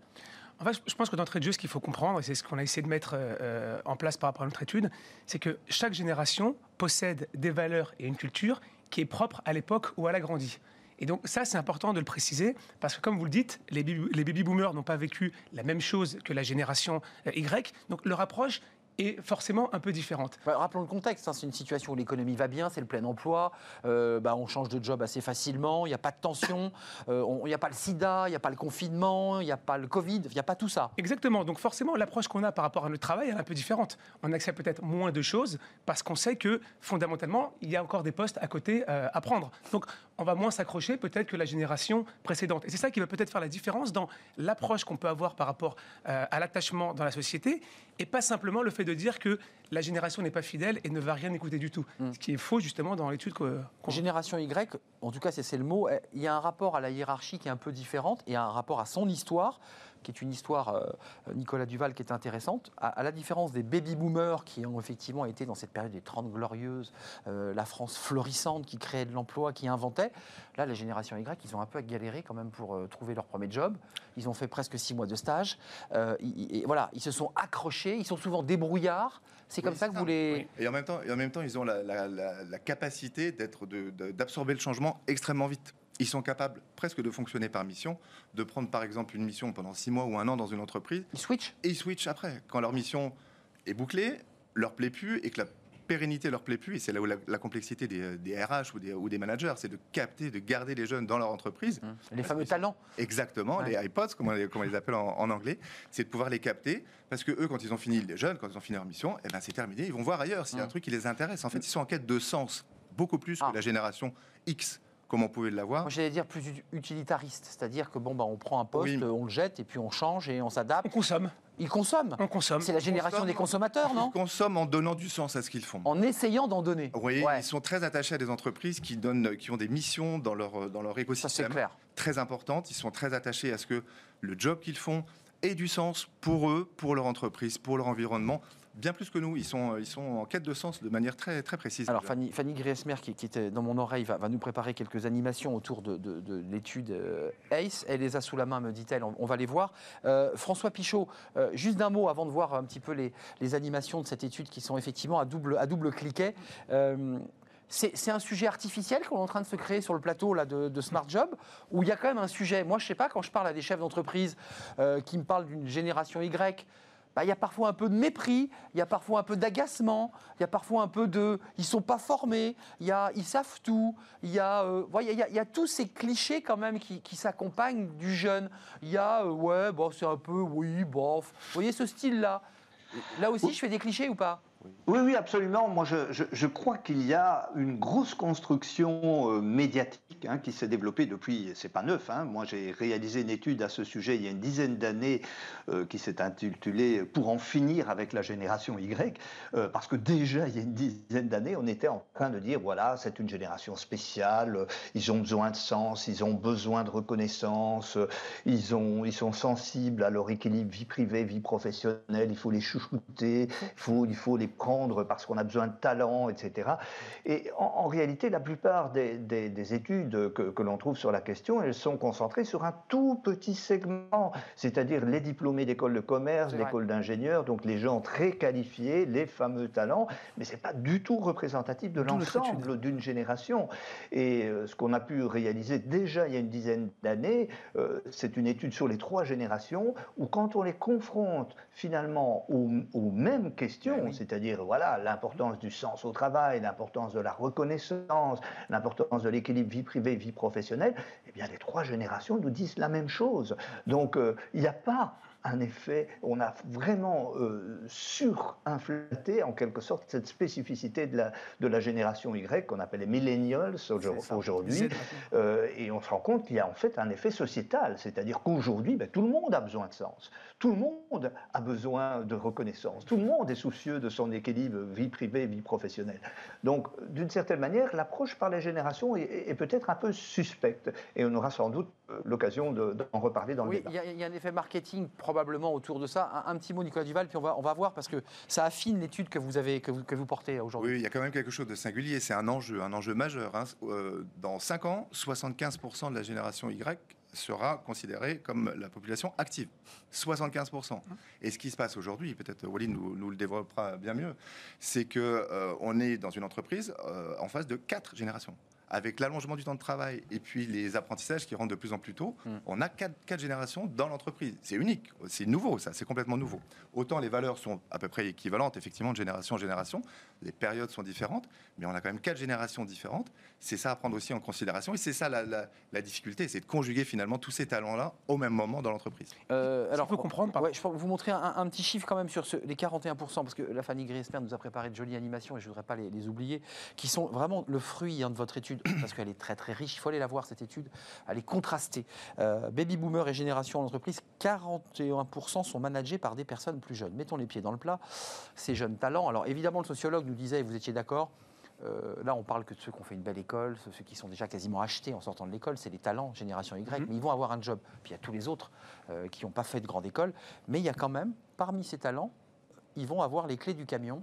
Speaker 8: En fait, je pense que d'entrée de jeu, ce qu'il faut comprendre, et c'est ce qu'on a essayé de mettre euh, en place par rapport à notre étude, c'est que chaque génération possède des valeurs et une culture qui est propre à l'époque où elle a grandi. Et donc ça, c'est important de le préciser, parce que comme vous le dites, les baby, boomers n'ont pas vécu la même chose que la génération euh, Y, donc leur approche est forcément un peu différente.
Speaker 1: Bah, rappelons le contexte, hein, c'est une situation où l'économie va bien, c'est le plein emploi, euh, bah, on change de job assez facilement, il n'y a pas de tension, euh, il n'y a pas le sida, il n'y a pas le confinement, il n'y a pas le Covid, il n'y a pas tout ça.
Speaker 8: Exactement, donc forcément l'approche qu'on a par rapport à notre travail elle est un peu différente. On accepte peut-être moins de choses parce qu'on sait que fondamentalement il y a encore des postes à côté euh, à prendre. Donc on va moins s'accrocher peut-être que la génération précédente. Et c'est ça qui va peut-être faire la différence dans l'approche qu'on peut avoir par rapport à l'attachement dans la société et pas simplement le fait de dire que la génération n'est pas fidèle et ne va rien écouter du tout. Mm. Ce qui est faux justement dans l'étude qu'on...
Speaker 1: Génération Y, en tout cas c'est le mot, il y a un rapport à la hiérarchie qui est un peu différente et un rapport à son histoire qui est une histoire, euh, Nicolas Duval, qui est intéressante. À, la différence des baby-boomers qui ont effectivement été dans cette période des 30 glorieuses, euh, la France florissante qui créait de l'emploi, qui inventait, là, la génération Y, ils ont un peu galéré quand même pour euh, trouver leur premier job. Ils ont fait presque six mois de stage. et voilà, ils se sont accrochés, ils sont souvent débrouillards. C'est comme ça que vous les.
Speaker 7: Et en même temps, et en même temps ils ont la, la capacité d'absorber le changement extrêmement vite. Ils sont capables presque de fonctionner par mission, de prendre par exemple une mission pendant six mois ou un an dans une entreprise.
Speaker 1: Ils switchent
Speaker 7: Et ils switchent après. Quand leur mission est bouclée, leur plaît plus et que la pérennité leur plaît plus, et c'est là où la, complexité des, RH ou des, managers, c'est de capter, de garder les jeunes dans leur entreprise.
Speaker 1: Mmh. Les fameux talents.
Speaker 7: Exactement, les iPods, comme on, les appelle en, anglais, c'est de pouvoir les capter, parce que eux, quand ils ont fini, les jeunes, quand ils ont fini leur mission, eh ben c'est terminé, ils vont voir ailleurs s'il y a un mmh. truc qui les intéresse. En fait, ils sont en quête de sens, beaucoup plus que ah. la génération X comme on pouvait l'avoir?
Speaker 1: Moi, j'allais dire plus utilitariste, c'est-à-dire que bon, bah, on prend un poste, on le jette et puis on change et on s'adapte.
Speaker 8: On consomme.
Speaker 1: Ils consomment.
Speaker 8: On consomme.
Speaker 1: C'est la génération des consommateurs, non?
Speaker 7: Ils consomment en donnant du sens à ce qu'ils font.
Speaker 1: En essayant d'en donner.
Speaker 7: Oui, ils sont très attachés à des entreprises qui, donnent, qui ont des missions dans leur, dans leur écosystème.
Speaker 1: Ça, clair.
Speaker 7: Très importantes. Ils sont très attachés à ce que le job qu'ils font ait du sens pour eux, pour leur entreprise, pour leur environnement bien plus que nous. Ils sont, ils sont en quête de sens de manière très, très précise.
Speaker 1: Alors, Fanny, Fanny Griesmer, qui, qui, était dans mon oreille, va, va, nous préparer quelques animations autour de, de, l'étude euh, ACE. Elle les a sous la main, me dit-elle. On, va les voir. Euh, François Pichot, euh, juste d'un mot avant de voir un petit peu les, les, animations de cette étude qui sont effectivement à double, à double cliquet. c'est un sujet artificiel qu'on est en train de se créer sur le plateau là, de, de, Smart Job, où il y a quand même un sujet. Moi, je ne sais pas, quand je parle à des chefs d'entreprise qui me parlent d'une génération Y, bah, il y a parfois un peu de mépris, il y a parfois un peu d'agacement, il y a parfois un peu de ils sont pas formés, il y a ils savent tout, il y a euh, il, y a, tous ces clichés quand même qui, s'accompagnent du jeune. Il y a euh, ouais bon c'est un peu oui bof. Vous voyez ce style là. Là aussi je fais des clichés ou pas?
Speaker 9: Oui, oui, absolument. Moi, je, crois qu'il y a une grosse construction euh, médiatique hein, qui s'est développée depuis, c'est pas neuf. Hein. Moi, j'ai réalisé une étude à ce sujet il y a une dizaine d'années euh, qui s'est intitulée Pour en finir avec la génération Y, euh, parce que déjà, il y a une dizaine d'années, on était en train de dire voilà, c'est une génération spéciale, ils ont besoin de sens, ils ont besoin de reconnaissance, ils, ont, ils sont sensibles à leur équilibre vie privée, vie professionnelle, il faut les chouchouter, il faut les prendre parce qu'on a besoin de talent, etc. Et en, réalité, la plupart des, études que, l'on trouve sur la question, elles sont concentrées sur un tout petit segment, c'est-à-dire les diplômés d'école de commerce, d'école d'ingénieurs, donc les gens très qualifiés, les fameux talents, mais c'est pas du tout représentatif de l'ensemble d'une génération. Et euh, ce qu'on a pu réaliser déjà il y a une dizaine d'années, euh, c'est une étude sur les trois générations où quand on les confronte finalement aux, mêmes questions, ben c'est-à-dire dire voilà l'importance du sens au travail, l'importance de la reconnaissance, l'importance de l'équilibre vie privée vie professionnelle, eh bien les trois générations nous disent la même chose. Donc euh, il n'y a pas un effet, on a vraiment euh, surinflaté en quelque sorte cette spécificité de la, de la génération Y qu'on appelle les millennials aujourd'hui. Euh, et on se rend compte qu'il y a en fait un effet sociétal, c'est-à-dire qu'aujourd'hui, ben, tout le monde a besoin de sens, tout le monde a besoin de reconnaissance, tout le monde est soucieux de son équilibre vie privée, vie professionnelle. Donc, d'une certaine manière, l'approche par les générations est, peut-être un peu suspecte et on aura sans doute euh, l'occasion d'en reparler dans le débat.
Speaker 1: Oui, il y, a un effet marketing probablement autour de ça. Un, petit mot, Nicolas Duval, puis on va, on va voir parce que ça affine l'étude que vous, avez, que vous, que vous portez aujourd'hui.
Speaker 7: Oui, il y a quand même quelque chose de singulier. C'est un enjeu, un enjeu majeur. Hein. Euh, dans 5 ans, 75% de la génération Y sera considérée comme la population active. 75%. Et ce qui se passe aujourd'hui, peut-être Wally nous, le développera bien mieux, c'est qu'on euh, on est dans une entreprise euh, en face de quatre générations avec l'allongement du temps de travail et puis les apprentissages qui rentrent de plus en plus tôt, hmm. on a quatre, quatre générations dans l'entreprise. C'est unique, c'est nouveau, ça, c'est complètement nouveau. Autant les valeurs sont à peu près équivalentes, effectivement, de génération en génération, les périodes sont différentes, mais on a quand même quatre générations différentes. C'est ça à prendre aussi en considération, et c'est ça la, difficulté, c'est de conjuguer finalement tous ces talents-là au même moment dans l'entreprise.
Speaker 1: Euh, alors, il faut comprendre. Ouais, je peux vous montrer un, petit chiffre quand même sur les 41%, parce que la Fanny Griesmer nous a préparé de jolies animations, et je ne voudrais pas les, oublier, qui sont vraiment le fruit hein, de votre étude, parce qu'elle est très très riche. Il faut aller la voir cette étude. Elle est contrastée. Euh, baby boomer et génération en entreprise, 41% sont managés par des personnes plus jeunes. Mettons les pieds dans le plat. Ces jeunes talents. Alors évidemment, le sociologue nous disait, et vous étiez d'accord. Euh, là, on parle que de ceux qui ont fait une belle école, ceux qui sont déjà quasiment achetés en sortant de l'école, c'est les talents, génération Y, mhm. mais ils vont avoir un job. Puis il y a tous les autres euh, qui n'ont pas fait de grande école, mais il y a quand même, parmi ces talents, ils vont avoir les clés du camion,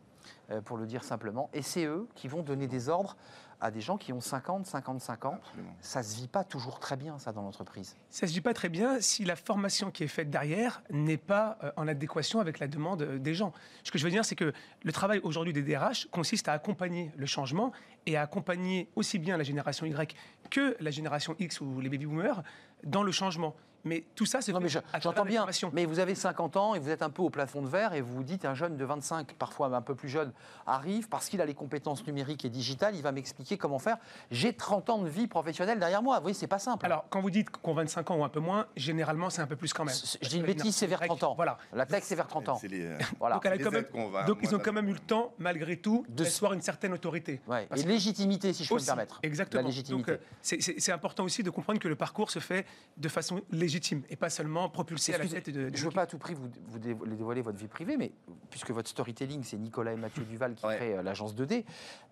Speaker 1: pour le dire simplement, et c'est eux qui vont donner des ordres à des gens qui ont 50, 55 ans. Ça ne se vit pas toujours très bien, ça, dans l'entreprise.
Speaker 8: Ça ne se vit pas très bien si la formation qui est faite derrière n'est pas euh, en adéquation avec la demande euh, des gens. Ce que je veux dire, c'est que le travail aujourd'hui des DRH consiste à accompagner le changement et à accompagner aussi bien la génération Y que la génération X ou les baby boomers dans le changement. Mais tout ça, c'est.
Speaker 1: Non, mais j'entends bien. Mais vous avez 50 ans et vous êtes un peu au plafond de verre et vous vous dites un jeune de 25, parfois un peu plus jeune, arrive parce qu'il a les compétences numériques et digitales, il va m'expliquer comment faire. J'ai 30 ans de vie professionnelle derrière moi. Vous voyez, c'est pas simple.
Speaker 8: Alors, quand vous dites qu'on 25 ans ou un peu moins, généralement, c'est un peu plus quand même.
Speaker 1: Je dis une bêtise, c'est vers 30 ans. Voilà. La tech, c'est vers 30 ans.
Speaker 8: Euh, *laughs* voilà. Donc, donc ils ont quand même eu le temps, malgré tout, d'asseoir une certaine autorité.
Speaker 1: Ouais. Et légitimité, si je peux me permettre.
Speaker 8: Exactement. La légitimité. Donc, euh, c'est important aussi de comprendre que le parcours se fait de façon légitime et pas seulement propulsé à la tête de,
Speaker 1: Je ne veux pas à tout prix vous, vous dévoiler votre vie privée, mais puisque votre storytelling, c'est Nicolas et Mathieu *laughs* Duval qui créent euh, l'agence 2D,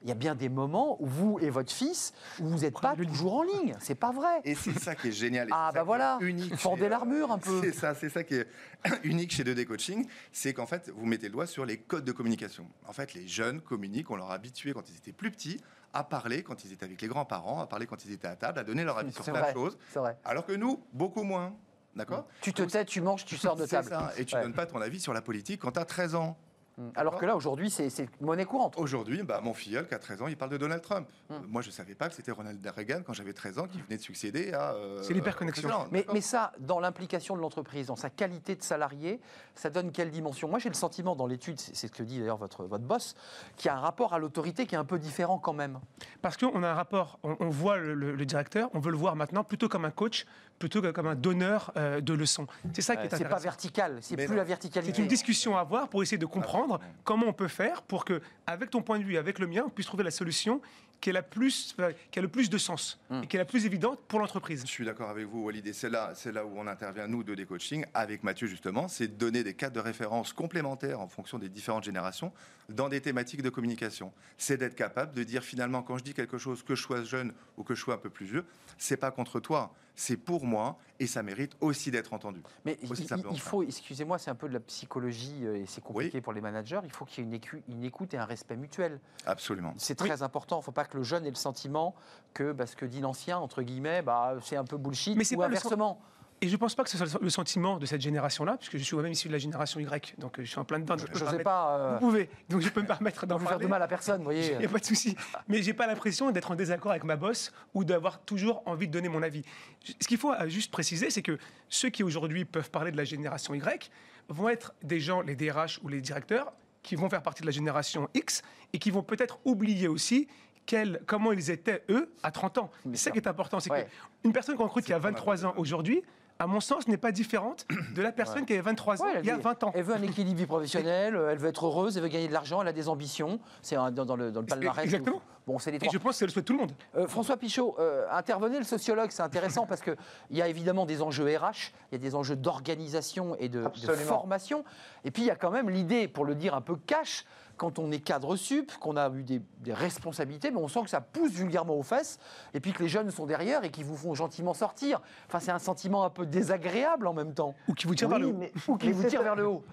Speaker 1: il y a bien des moments où vous et votre fils, où vous n'êtes pas toujours en ligne. C'est pas vrai.
Speaker 7: Et c'est ça qui est génial.
Speaker 1: ah, bah voilà. Unique. Fordez l'armure un peu.
Speaker 7: C'est ça, c'est ça qui est *coughs* unique chez 2D Coaching. C'est qu'en fait, vous mettez le doigt sur les codes de communication. En fait, les jeunes communiquent, on leur a habitué quand ils étaient plus petits à parler quand ils étaient avec les grands-parents, à parler quand ils étaient à table, à donner leur avis sur plein de choses. Alors que nous, beaucoup moins. D'accord?
Speaker 1: Tu te tais, tu manges, tu sors de *laughs* table.
Speaker 7: Ça. Et tu ne donnes pas ton avis sur la politique quand tu as 13 ans.
Speaker 1: Alors que là, aujourd'hui, c'est monnaie courante.
Speaker 7: Aujourd'hui, bah, mon filleul, qui a 13 ans, il parle de Donald Trump. Mm. Moi, je ne savais pas que c'était Ronald Reagan, quand j'avais 13 ans, qui venait de succéder à...
Speaker 8: Euh, c'est l'hyperconnexion.
Speaker 1: Mais, mais, ça, dans l'implication de l'entreprise, dans sa qualité de salarié, ça donne quelle dimension? Moi, j'ai le sentiment dans l'étude, c'est ce que dit d'ailleurs votre, votre boss, qu'il y a un rapport à l'autorité qui est un peu différent quand même.
Speaker 8: Parce qu'on a un rapport, on, voit le, directeur, on veut le voir maintenant plutôt comme un coach, plutôt que comme un donneur euh, de leçons. C'est ça qui est intéressant.
Speaker 1: C'est pas vertical, c'est plus la verticalité.
Speaker 8: C'est une discussion à avoir pour essayer de comprendre comment on peut faire pour que, avec ton point de vue, avec le mien, on puisse trouver la solution qui, est la plus, qui a le plus de sens hmm. et qui est la plus évidente pour l'entreprise.
Speaker 7: Je suis d'accord avec vous, Walid. Et c'est là, c'est là où on intervient, nous, de des coaching, avec Mathieu, justement. C'est de donner des cadres de référence complémentaires en fonction des différentes générations dans des thématiques de communication. C'est d'être capable de dire, finalement, quand je dis quelque chose, que je sois jeune ou que je sois un peu plus vieux, c'est pas contre toi c'est pour moi et ça mérite aussi d'être entendu.
Speaker 1: Mais il, faut, excusez-moi, c'est un peu de la psychologie euh, et c'est compliqué pour les managers. Il faut qu'il y ait une, écoute et un respect mutuel.
Speaker 7: Absolument.
Speaker 1: C'est très important. Il ne faut pas que le jeune ait le sentiment que bah, ce que dit l'ancien, entre guillemets, bah, c'est un peu bullshit Mais ou inversement.
Speaker 8: Et je ne pense pas que ce soit le sentiment de cette génération-là, puisque je suis moi-même issu de la génération Y, donc euh, je suis en plein dedans.
Speaker 1: Je ne sais pas.
Speaker 8: Euh, vous pouvez, donc je peux me permettre d'en
Speaker 1: faire de mal à personne, vous voyez. *laughs*
Speaker 8: Il n'y a pas de souci. Mais j'ai pas l'impression d'être en désaccord avec ma boss ou d'avoir toujours envie de donner mon avis. Ce qu'il faut euh, juste préciser, c'est que ceux qui aujourd'hui peuvent parler de la génération Y vont être des gens, les DRH ou les directeurs, qui vont faire partie de la génération X et qui vont peut-être oublier aussi comment ils étaient, eux, à 30 ans. C'est ça qui est important. C'est qu'une personne qu'on recrute qui a 23 ans aujourd'hui, à mon sens, n'est pas différente de la personne qui avait 23 ans il y a 20 ans.
Speaker 1: Elle veut un équilibre vie professionnel, euh, elle veut être heureuse, elle veut gagner de l'argent, elle a des ambitions. C'est dans, le, dans le palmarès.
Speaker 8: Exactement.
Speaker 1: Bon, c'est les
Speaker 8: Et je pense que c'est le souhait de tout le monde.
Speaker 1: Euh, François Pichot, euh, intervenez le sociologue, c'est intéressant parce qu'il y a évidemment des enjeux RH, il y a des enjeux d'organisation et de, de, formation. Et puis il y a quand même l'idée, pour le dire un peu cash, quand on est cadre sup, qu'on a eu des, responsabilités, mais on sent que ça pousse vulgairement aux fesses, et puis que les jeunes sont derrière et qui vous font gentiment sortir. Enfin, c'est un sentiment un peu désagréable en même temps.
Speaker 8: Ou qui vous tire vers le haut.
Speaker 1: Ou qui vous tire vers le haut.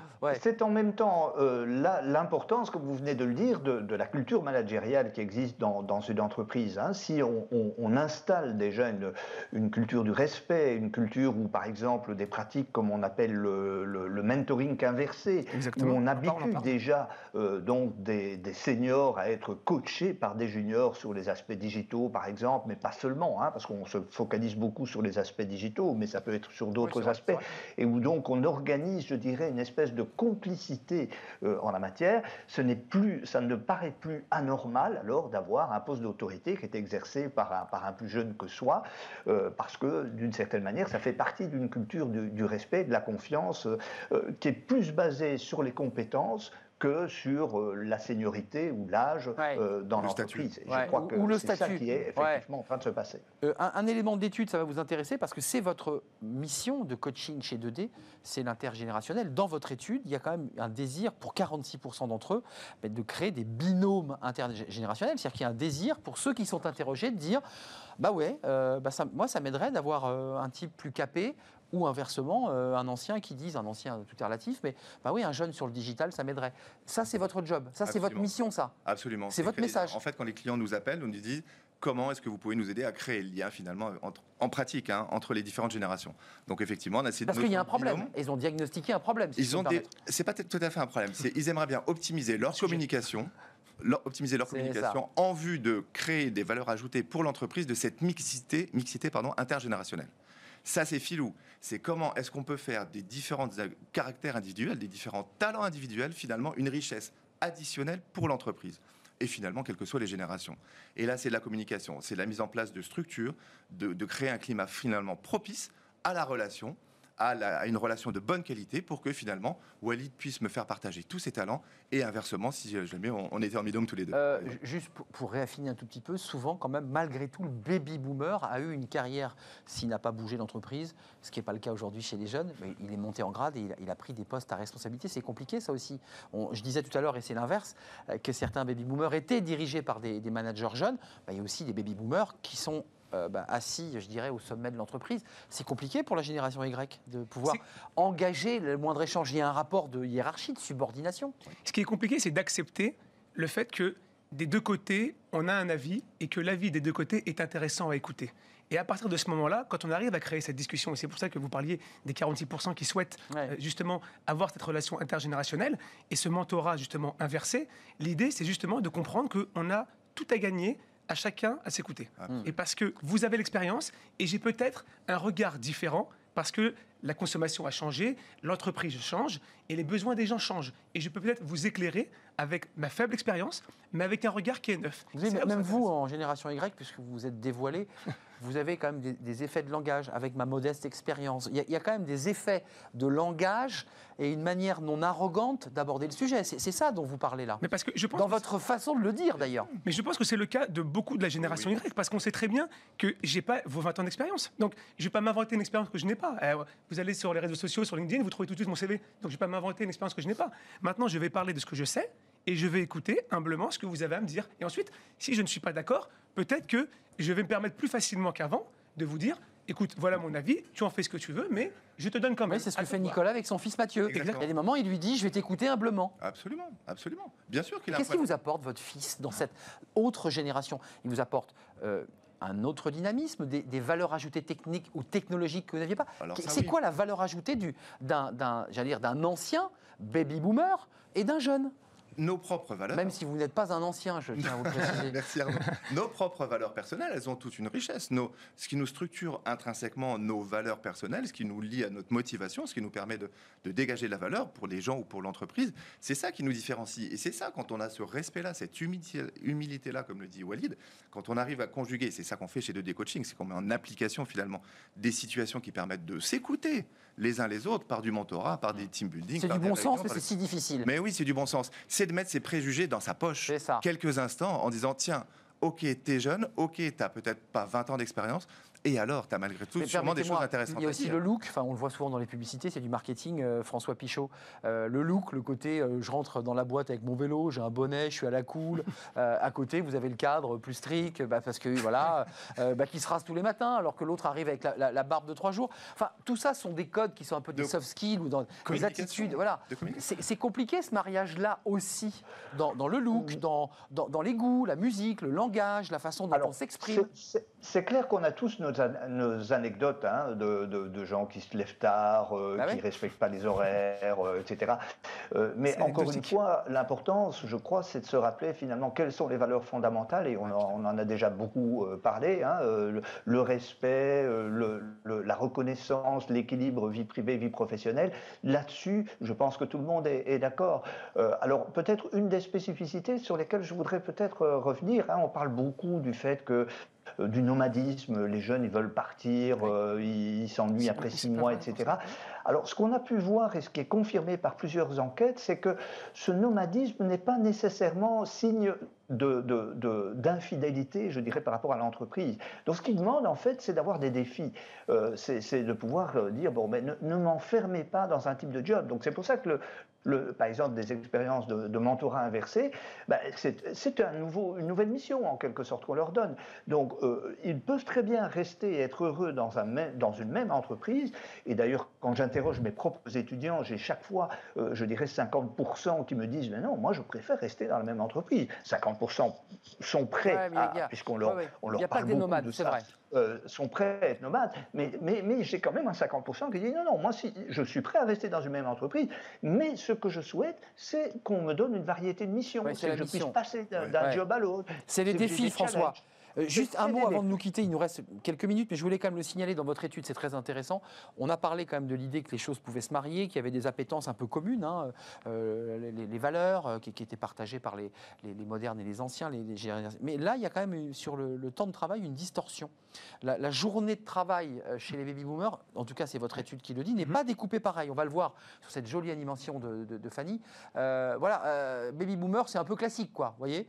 Speaker 9: C'est en même temps euh, l'importance, comme vous venez de le dire, de, la culture managériale qui existe dans, dans une entreprise. Hein. Si on, installe déjà une, une, culture du respect, une culture où, par exemple, des pratiques comme on appelle le, le, mentoring inversé, où on habitue déjà euh, donc des, des, seniors à être coachés par des juniors sur les aspects digitaux, par exemple, mais pas seulement, hein, parce qu'on se focalise beaucoup sur les aspects digitaux, mais ça peut être sur d'autres aspects, et où donc on organise, je dirais, une espèce de complicité euh, en la matière. Ce n'est plus, ça ne paraît plus anormal alors d'avoir un poste d'autorité qui est exercé par un, par un plus jeune que soi, euh, parce que d'une certaine manière, ça fait partie d'une culture du, respect, de la confiance, euh, qui est plus basée sur les compétences que sur euh, la seniorité ou l'âge euh, dans l'entreprise. Je crois que c'est ça qui est effectivement en train de se passer.
Speaker 1: Euh, un, élément d'étude, ça va vous intéresser parce que c'est votre mission de coaching chez 2D, c'est l'intergénérationnel. Dans votre étude, il y a quand même un désir pour 46% d'entre eux de créer des binômes intergénérationnels, c'est-à-dire qu'il y a un désir pour ceux qui sont interrogés de dire bah ouais, bah ça, moi ça m'aiderait d'avoir un type plus capé, ou inversement, euh, un ancien qui dise, un ancien, tout est relatif, mais bah oui, un jeune sur le digital, ça m'aiderait. Ça, c'est votre job, ça, c'est votre mission, ça.
Speaker 7: Absolument.
Speaker 1: C'est votre message.
Speaker 7: En fait, quand les clients nous appellent, on nous dit comment est-ce que vous pouvez nous aider à créer le lien finalement en pratique hein, entre les différentes générations? Donc effectivement, on a
Speaker 1: essayé Parce qu'il y a un problème. Ils ont diagnostiqué un problème.
Speaker 7: ils ont C'est pas tout à fait un problème. Ils aimeraient bien optimiser leur communication. optimiser leur communication en vue de créer des valeurs ajoutées pour l'entreprise de cette mixité, mixité pardon, intergénérationnelle. Ça, c'est filou. C'est comment est-ce qu'on peut faire des différents caractères individuels, des différents talents individuels, finalement, une richesse additionnelle pour l'entreprise et finalement, quelles que soient les générations. Et là, c'est la communication, c'est la mise en place de structures, de créer un climat finalement propice à la relation à, une relation de bonne qualité pour que finalement Walid puisse me faire partager tous ses talents et inversement, si jamais on, on était en midome tous les deux. Euh,
Speaker 1: juste pour, réaffiner un tout petit peu, souvent quand même, malgré tout, le baby boomer a eu une carrière s'il n'a pas bougé d'entreprise, ce qui n'est pas le cas aujourd'hui chez les jeunes. Mais il est monté en grade et il a, pris des postes à responsabilité. C'est compliqué ça aussi. je disais tout à l'heure, et c'est l'inverse, euh, que certains baby boomers étaient dirigés par des, managers jeunes. Bah, il y a aussi des baby boomers qui sont euh, bah, assis, je dirais, au sommet de l'entreprise. C'est compliqué pour la génération Y de pouvoir engager le moindre échange. Il y a un rapport de hiérarchie, de subordination.
Speaker 8: Ce qui est compliqué, c'est d'accepter le fait que des deux côtés, on a un avis et que l'avis des deux côtés est intéressant à écouter. Et à partir de ce moment-là, quand on arrive à créer cette discussion, et c'est pour ça que vous parliez des 46% qui souhaitent euh, justement avoir cette relation intergénérationnelle et ce mentorat justement inversé, l'idée c'est justement de comprendre qu'on a tout à gagner à chacun à s'écouter. Et parce que vous avez l'expérience et j'ai peut-être un regard différent parce que la consommation a changé, l'entreprise change et les besoins des gens changent. Et je peux peut-être vous éclairer avec ma faible expérience, mais avec un regard qui est neuf.
Speaker 1: même vous, en génération Y, puisque vous êtes dévoilé, *laughs* vous avez quand même des, effets de langage avec ma modeste expérience. Il, y, a quand même des effets de langage et une manière non arrogante d'aborder le sujet. C'est ça dont vous parlez là.
Speaker 8: Mais parce que je pense
Speaker 1: Dans votre façon de le dire d'ailleurs.
Speaker 8: Mais je pense que c'est le cas de beaucoup de la génération Y, parce qu'on sait très bien que j'ai pas vos 20 ans d'expérience. Donc je vais pas m'inventer une expérience que je n'ai pas. Euh, vous allez sur les réseaux sociaux, sur LinkedIn, vous trouvez tout de suite mon CV. Donc je vais pas m'inventer une expérience que je n'ai pas. Maintenant, je vais parler de ce que je sais et je vais écouter humblement ce que vous avez à me dire. Et ensuite, si je ne suis pas d'accord, peut-être que je vais me permettre plus facilement qu'avant de vous dire écoute, voilà mon avis, tu en fais ce que tu veux, mais je te donne quand même.
Speaker 1: c'est ce que fait Nicolas avec son fils Mathieu. Il y a des moments, il lui dit, je vais t'écouter humblement.
Speaker 7: Absolument, absolument. Bien sûr qu'il
Speaker 1: a. Qu'est-ce qui vous apporte votre fils dans cette autre génération? Il vous apporte euh, un autre dynamisme, des, valeurs ajoutées techniques ou technologiques que vous n'aviez pas. C'est quoi la valeur ajoutée d'un ancien baby boomer et d'un jeune?
Speaker 7: Nos propres valeurs.
Speaker 1: Même si vous n'êtes pas un ancien, je tiens à vous préciser. *laughs*
Speaker 7: Merci Nos propres valeurs personnelles, elles ont toute une richesse. Nos, ce qui nous structure intrinsèquement nos valeurs personnelles, ce qui nous lie à notre motivation, ce qui nous permet de, de dégager de la valeur pour les gens ou pour l'entreprise, c'est ça qui nous différencie. Et c'est ça, quand on a ce respect-là, cette humilité-là, comme le dit Walid, quand on arrive à conjuguer, c'est ça qu'on fait chez 2D Coaching, c'est qu'on met en application finalement des situations qui permettent de s'écouter les uns les autres par du mentorat, par des team building.
Speaker 1: C'est du bon sens, mais c'est si difficile.
Speaker 7: Mais oui, c'est du bon sens. C'est de mettre ses préjugés dans sa poche quelques instants en disant tiens, ok, t'es jeune, ok, t'as peut-être pas 20 ans d'expérience, Et alors, tu as malgré tout sûrement des choses intéressantes.
Speaker 1: Il y a aussi le look, enfin, on le voit souvent dans les publicités, c'est du marketing, euh, François Pichot. Euh, le look, le côté, euh, je rentre dans la boîte avec mon vélo, j'ai un bonnet, je suis à la cool. *laughs* à côté, vous avez le cadre plus strict, bah, parce que voilà, bah, qui se rase tous les matins, alors que l'autre arrive avec la, barbe de trois jours. Enfin, tout ça sont des codes qui sont un peu des soft skills ou dans des attitudes. Voilà. C'est compliqué ce mariage-là aussi, dans, dans, le look, dans, dans, dans, les goûts, la musique, le langage, la façon dont on s'exprime.
Speaker 9: C'est clair qu'on a tous nos, nos anecdotes hein, de, de, gens qui se lèvent tard, euh, bah qui ne respectent pas les horaires, euh, etc. Euh, mais encore une fois, l'importance, je crois, c'est de se rappeler finalement quelles sont les valeurs fondamentales, et on, en, a déjà beaucoup parlé, hein, le, respect, le, la reconnaissance, l'équilibre vie privée, vie professionnelle. Là-dessus, je pense que tout le monde est, d'accord. alors peut-être une des spécificités sur lesquelles je voudrais peut-être revenir, hein, on parle beaucoup du fait que du nomadisme. Les jeunes, ils veulent partir, euh, ils s'ennuient après six mois, etc. Alors, ce qu'on a pu voir et ce qui est confirmé par plusieurs enquêtes, c'est que ce nomadisme n'est pas nécessairement signe d'infidélité, je dirais, par rapport à l'entreprise. Donc, ce qu'ils demandent, en fait, c'est d'avoir des défis. Euh, c'est de pouvoir dire, bon, mais ne, m'enfermez pas dans un type de job. Donc, c'est pour ça que le, par exemple, des expériences de, mentorat inversé, bah, c'est un nouveau, une nouvelle mission, en quelque sorte, qu'on leur donne. Donc, euh, ils peuvent très bien rester et être heureux dans, un, dans une même entreprise. Et d'ailleurs, quand j'interroge mes propres étudiants, j'ai chaque fois, euh, je dirais, 50% qui me disent, mais non, moi, je préfère rester dans la même entreprise. 50% sont prêts, puisqu'on leur, on leur Il n'y a pas des nomades, c'est vrai. Euh, sont prêts à être nomades, mais, mais, mais j'ai quand même un 50% qui dit non, non, moi si, je suis prêt à rester dans une même entreprise, mais ce que je souhaite, c'est qu'on me donne une variété de missions, c'est que je puisse passer d'un job à l'autre.
Speaker 1: C'est les défis, François. Euh, juste un mot avant de nous quitter, il nous reste quelques minutes, mais je voulais quand même le signaler dans votre étude, c'est très intéressant. On a parlé quand même de l'idée que les choses pouvaient se marier, qu'il y avait des appétences un peu communes, hein, euh, les, valeurs euh, qui, étaient partagées par les, modernes et les anciens. Les, mais là, il y a quand même sur le, temps de travail une distorsion. La, journée de travail chez les baby boomers, en tout cas c'est votre étude qui le dit, n'est mhm. pas découpée pareil. On va le voir sur cette jolie animation de, Fanny. voilà, baby boomer, c'est un peu classique, quoi. Vous voyez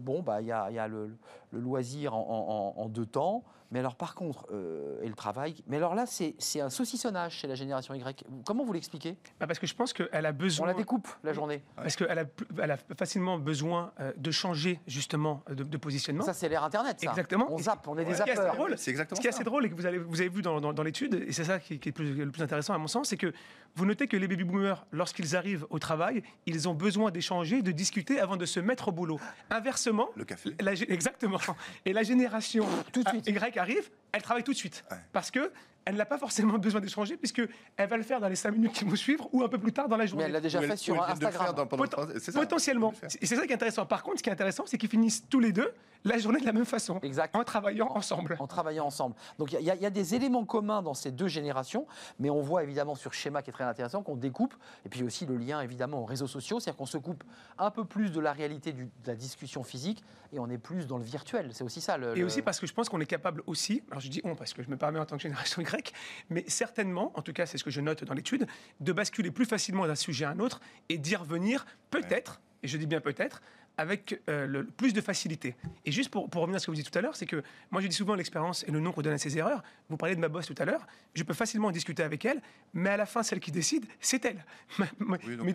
Speaker 1: Bon, bah il y a, y a le, le loisir en, deux temps. Mais alors, par contre, euh, et le travail, mais alors là, c'est un saucissonnage chez la génération Y. Comment vous l'expliquez?
Speaker 8: Bah Parce que je pense qu'elle a besoin.
Speaker 1: On la découpe la journée.
Speaker 8: Parce qu'elle a, elle a facilement besoin euh, de changer, justement, de, positionnement.
Speaker 1: Ça, c'est l'ère Internet. Ça.
Speaker 8: Exactement.
Speaker 1: On zappe, on est des zappeurs.
Speaker 8: C'est exactement Ce qui est assez drôle et que vous avez, vous avez vu dans, dans, l'étude, et c'est ça qui, est le plus intéressant à mon sens, c'est que vous notez que les baby boomers, lorsqu'ils arrivent au travail, ils ont besoin d'échanger, de discuter avant de se mettre au boulot. Inversement.
Speaker 7: Le café.
Speaker 8: exactement. Et la génération Tout de suite. Y arrive, elle travaille tout de suite. Parce que elle n'a pas forcément besoin d'échanger puisqu'elle va le faire dans les 5 minutes qui vont suivre ou un peu plus tard dans la journée.
Speaker 1: Mais elle l'a déjà fait sur Instagram.
Speaker 8: potentiellement. Et c'est ça qui est intéressant. Par contre, ce qui est intéressant, c'est qu'ils finissent tous les deux la journée de la même façon.
Speaker 1: Exact.
Speaker 8: En travaillant ensemble.
Speaker 1: En travaillant ensemble. Donc il y, y, a des éléments communs dans ces deux générations, mais on voit évidemment sur schéma qui est très intéressant qu'on découpe, et puis aussi le lien évidemment aux réseaux sociaux, c'est-à-dire qu'on se coupe un peu plus de la réalité de la discussion physique et on est plus dans le virtuel. C'est aussi ça. Le,
Speaker 8: et aussi parce que je pense qu'on est capable aussi, alors je dis on parce que je me permets en tant que génération *laughs* Mais certainement, en tout cas c'est ce que je note dans l'étude, de basculer plus facilement d'un sujet à un autre et d'y revenir peut-être, et je dis bien peut-être, avec euh, le, plus de facilité. Et juste pour, pour, revenir à ce que vous dites tout à l'heure, c'est que moi je dis souvent l'expérience et le nom qu'on donne à ses erreurs. Vous parlez de ma boss tout à l'heure, je peux facilement discuter avec elle, mais à la fin, celle qui décide, c'est elle. *laughs*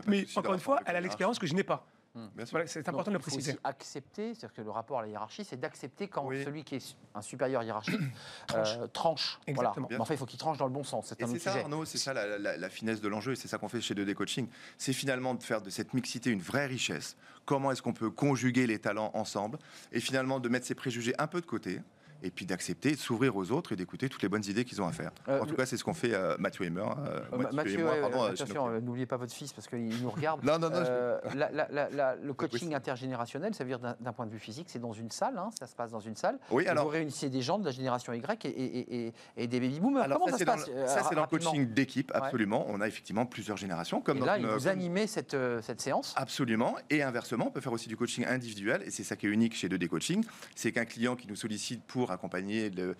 Speaker 8: mais encore une fois, elle a l'expérience que je n'ai pas. Hmm. c'est important de le préciser.
Speaker 1: Il faut aussi accepter, c'est-à-dire que le rapport à la hiérarchie, c'est d'accepter quand celui qui est un supérieur hiérarchique *coughs* euh, tranche. Exactement. Mais en fait, il faut qu'il tranche dans le bon sens.
Speaker 7: C'est un autre ça, Arnaud, c'est ça la, finesse de l'enjeu, et c'est ça qu'on fait chez 2D Coaching. C'est finalement de faire de cette mixité une vraie richesse. Comment est-ce qu'on peut conjuguer les talents ensemble, et finalement de mettre ses préjugés un peu de côté et puis d'accepter, de s'ouvrir aux autres et d'écouter toutes les bonnes idées qu'ils ont à faire. Euh, en tout cas, c'est ce qu'on fait euh, Mathieu et moi. Euh,
Speaker 1: Mathieu, et moi, pardon, attention, n'oubliez pas votre fils parce qu'il nous regarde. *laughs*
Speaker 7: non, non, non.
Speaker 1: le coaching intergénérationnel, ça veut dire d'un point de vue physique, c'est dans une salle, hein, ça se passe dans une salle. Oui, alors. Vous réunissez des gens de la génération Y et, et, des baby boomers.
Speaker 7: Alors, Comment ça, se passe Ça, c'est dans le coaching d'équipe, absolument. On a effectivement plusieurs générations. Comme
Speaker 1: et là, vous animez cette, cette séance
Speaker 7: Absolument. Et inversement, on peut faire aussi du coaching individuel. Et c'est ça qui est unique chez 2D Coaching. C'est qu'un client qui nous sollicite pour accompagner euh,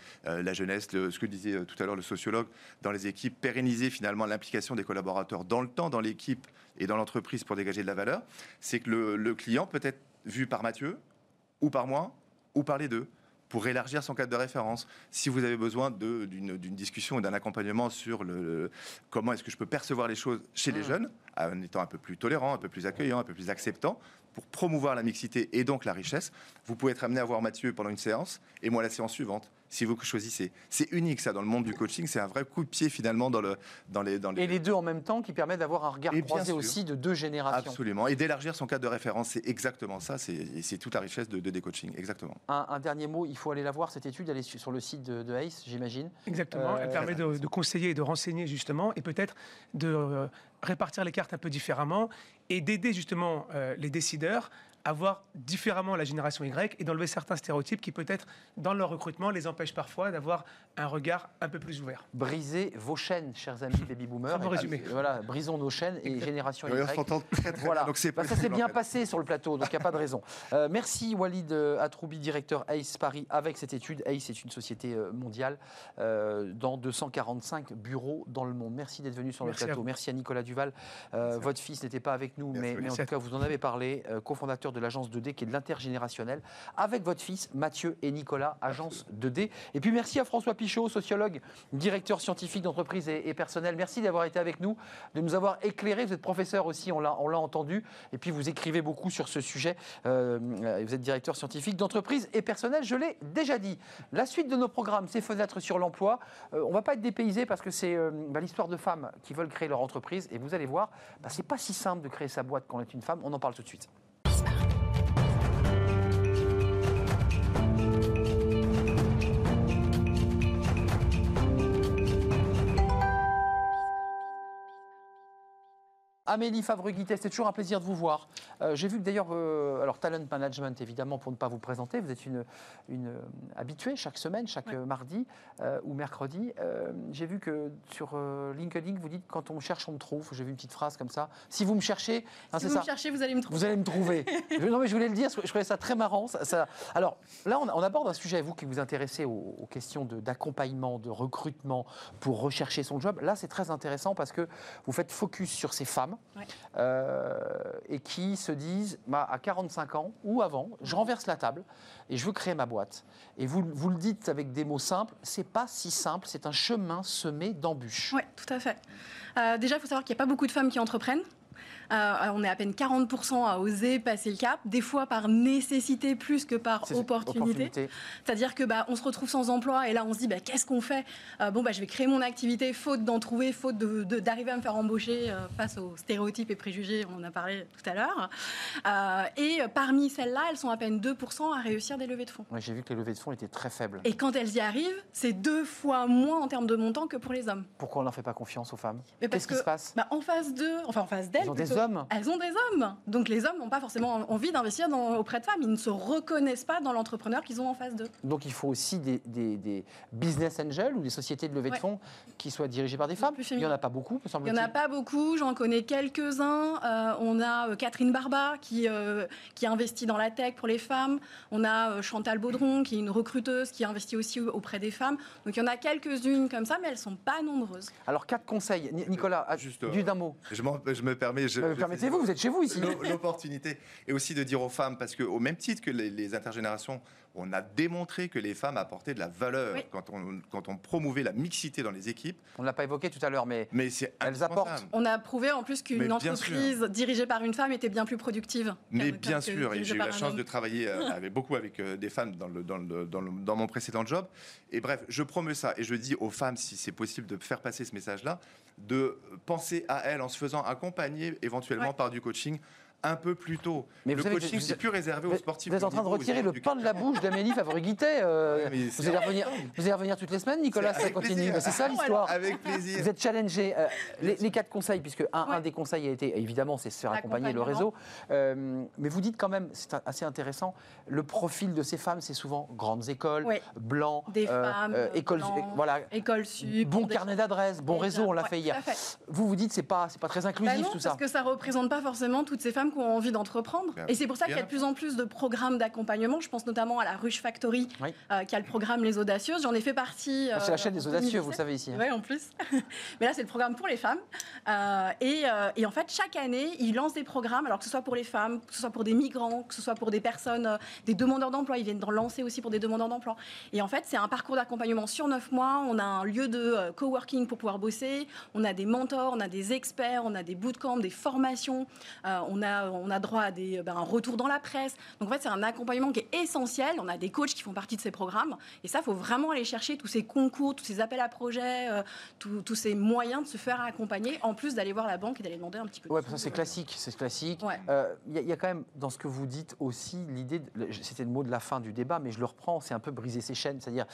Speaker 7: la jeunesse, ce que disait euh, tout à l'heure le sociologue, dans les équipes, pérenniser finalement l'implication des collaborateurs dans le temps, dans l'équipe et dans l'entreprise pour dégager de la valeur, c'est que le, client peut être vu par Mathieu, ou par moi, ou par les deux pour élargir son cadre de référence. Si vous avez besoin d'une discussion ou d'un accompagnement sur le, comment est-ce que je peux percevoir les choses chez les mmh. jeunes, en étant un peu plus tolérant, un peu plus accueillant, un peu plus acceptant, pour promouvoir la mixité et donc la richesse, vous pouvez être amené à voir Mathieu pendant une séance et moi la séance suivante si vous choisissez. C'est unique ça dans le monde du coaching, c'est un vrai coup de pied finalement dans, le, dans, les, dans les...
Speaker 1: Et les deux en même temps qui permet d'avoir un regard croisé aussi de deux générations.
Speaker 7: Absolument, et d'élargir son cadre de référence, c'est exactement ça, c'est toute la richesse de, de des coaching, exactement.
Speaker 1: Un, dernier mot, il faut aller la voir cette étude, elle est sur le site de, de ACE, j'imagine.
Speaker 8: Exactement, elle euh, permet de, conseiller et de renseigner justement, et peut-être de euh, répartir les cartes un peu différemment et d'aider justement euh, les décideurs à voir différemment la génération Y et d'enlever certains stéréotypes qui peut-être dans leur recrutement les empêchent parfois d'avoir un regard un peu plus ouvert.
Speaker 1: Brisez vos chaînes, chers amis baby boomers.
Speaker 8: résumé.
Speaker 1: Voilà, brisons nos chaînes et génération Y.
Speaker 7: très, très voilà. Donc
Speaker 1: bah, ça s'est bien passé sur le plateau, donc il n'y a pas de raison. *laughs* Euh, merci Walid euh, Atroubi, directeur ACE Paris, avec cette étude. ACE est une société euh, mondiale dans 245 bureaux dans le monde. Merci d'être venu sur le plateau. Merci à Nicolas Duval. votre fils n'était pas avec nous, mais, mais, en tout cas, vous en avez parlé, cofondateur de de l'agence 2D qui est de l'intergénérationnel, avec votre fils Mathieu et Nicolas, agence 2D. Et puis merci à François Pichot, sociologue, directeur scientifique d'entreprise et, personnel. Merci d'avoir été avec nous, de nous avoir éclairé. Vous êtes professeur aussi, on l'a entendu. Et puis vous écrivez beaucoup sur ce sujet. Euh, vous êtes directeur scientifique d'entreprise et personnel, je l'ai déjà dit. La suite de nos programmes, c'est Fenêtres sur l'emploi. Euh, on va pas être dépaysé parce que c'est euh, bah, l'histoire de femmes qui veulent créer leur entreprise. Et vous allez voir, bah, c'est pas si simple de créer sa boîte quand on est une femme. On en parle tout de suite. Amélie Favre-Guittet, c'est toujours un plaisir de vous voir. Euh, j'ai vu que d'ailleurs, euh, alors Talent Management, évidemment, pour ne pas vous présenter, vous êtes une, une euh, habituée chaque semaine, chaque mardi ou mercredi. J'ai vu que sur LinkedIn, vous dites quand on me cherche, on me trouve. J'ai vu une petite phrase comme ça. Si vous me cherchez,
Speaker 10: hein, si vous me cherchez, vous allez me trouver.
Speaker 1: Vous allez me trouver. *laughs* non, mais je voulais le dire, je trouvais ça très marrant. Ça, *laughs* Alors là, on, aborde un sujet, vous qui vous intéressez aux, aux questions d'accompagnement, de, recrutement pour rechercher son job. Là, c'est très intéressant parce que vous faites focus sur ces femmes euh, et qui se disent bah, à 45 ans ou avant, je renverse la table et je veux créer ma boîte. Et vous, vous le dites avec des mots simples, c'est pas si simple, c'est un chemin semé d'embûches.
Speaker 10: Oui, tout à fait. Euh, déjà, il faut savoir qu'il n'y a pas beaucoup de femmes qui entreprennent. Euh, on est à peine 40% à oser passer le cap, des fois par nécessité plus que par opportunité. C'est-à-dire que bah, on se retrouve sans emploi et là on se dit bah, qu'est-ce qu'on fait? Euh, Bon bah je vais créer mon activité faute d'en trouver, faute d'arriver à me faire embaucher euh, face aux stéréotypes et préjugés, on en a parlé tout à l'heure. et parmi celles-là, elles sont à peine 2% à réussir des levées de fonds.
Speaker 1: J'ai vu que les levées de fonds étaient très faibles.
Speaker 10: Et quand elles y arrivent, c'est deux fois moins en termes de montant que pour les hommes.
Speaker 1: Pourquoi on n'en fait pas confiance aux femmes? Qu'est-ce qui se passe?
Speaker 10: bah, En phase 2, enfin en phase d'elles, elles ont des hommes. Donc les hommes n'ont pas forcément envie d'investir auprès de femmes. Ils ne se reconnaissent pas dans l'entrepreneur qu'ils ont en face d'eux.
Speaker 1: Donc il faut aussi des, business angels ou des sociétés de levée de fonds qui soient dirigées par des femmes. Il n'y en a pas beaucoup,
Speaker 10: Il n'y en a pas beaucoup. J'en connais quelques-uns. Euh, on a euh, Catherine Barba qui, euh, qui investit dans la tech pour les femmes. On a Chantal Baudron qui est une recruteuse qui investit aussi auprès des femmes. Donc il y en a quelques-unes comme ça, mais elles ne sont pas nombreuses.
Speaker 1: Alors quatre conseils. Nicolas, juste d'un mot.
Speaker 7: Je, je, me permets. Je,
Speaker 1: Permettez-vous, vous êtes chez vous ici.
Speaker 7: L'opportunité. Et aussi de dire aux femmes, parce qu'au même titre que les, intergénérations, on a démontré que les femmes apportaient de la valeur quand, on, quand on promouvait la mixité dans les équipes.
Speaker 1: On ne l'a pas évoqué tout à l'heure, mais,
Speaker 7: mais elles apportent.
Speaker 10: On a prouvé en plus qu'une entreprise dirigée par une femme était bien plus productive.
Speaker 7: Mais bien sûr, et j'ai eu la chance de travailler euh, *laughs* avec, beaucoup avec euh, des femmes dans, le, dans, le, dans, dans mon précédent job. Et bref, je promets ça et je dis aux femmes, si c'est possible de faire passer ce message-là, de penser à elles en se faisant accompagner éventuellement par du coaching un peu plus tôt. Mais le coaching, c'est plus réservé aux sportifs.
Speaker 1: Vous êtes en train de retirer le pain de la bouche d'Amélie Favre-Guittet. Euh, *laughs* vous, allez revenir, vous allez revenir toutes les semaines, Nicolas, ça continue. C'est ça l'histoire.
Speaker 7: Avec plaisir.
Speaker 1: Vous êtes challengé. Euh, les, quatre conseils, puisque un, des conseils a été, évidemment, c'est se faire accompagner le réseau. Euh, mais vous dites quand même, c'est assez intéressant, le profil de ces femmes, c'est souvent grandes écoles, blancs,
Speaker 10: des femmes,
Speaker 1: écoles, voilà,
Speaker 10: école sup,
Speaker 1: bon carnet d'adresses, bon réseau, on l'a fait hier. Vous vous dites, c'est pas, c'est pas très inclusif
Speaker 10: bah
Speaker 1: tout ça.
Speaker 10: Parce que ça représente pas forcément toutes ces femmes femmes qui ont envie d'entreprendre. Et c'est pour ça qu'il y a de plus en plus de programmes d'accompagnement. Je pense notamment à la Ruche Factory, qui a le programme Les Audacieuses. J'en ai fait partie.
Speaker 1: c'est la chaîne des Audacieux, vous savez ici.
Speaker 10: Hein. Oui, en plus. *laughs* Mais là, c'est le programme pour les femmes. Et, et, en fait, chaque année, ils lancent des programmes, alors que ce soit pour les femmes, que ce soit pour des migrants, que ce soit pour des personnes, des demandeurs d'emploi. Ils viennent d'en lancer aussi pour des demandeurs d'emploi. Et en fait, c'est un parcours d'accompagnement sur neuf mois. On a un lieu de coworking pour pouvoir bosser. On a des mentors, on a des experts, on a des bootcamps, des formations. on, a, on a droit à des, ben, un retour dans la presse. Donc en fait, c'est un accompagnement qui est essentiel. On a des coachs qui font partie de ces programmes. Et ça, il faut vraiment aller chercher tous ces concours, tous ces appels à projets, tous ces moyens de se faire accompagner, en plus d'aller voir la banque et d'aller demander un petit peu.
Speaker 1: Ouais, ça c'est classique, c'est classique. Il y, a quand même dans ce que vous dites aussi l'idée, c'était le mot de la fin du débat, mais je le reprends, c'est un peu briser ses chaînes, c'est-à-dire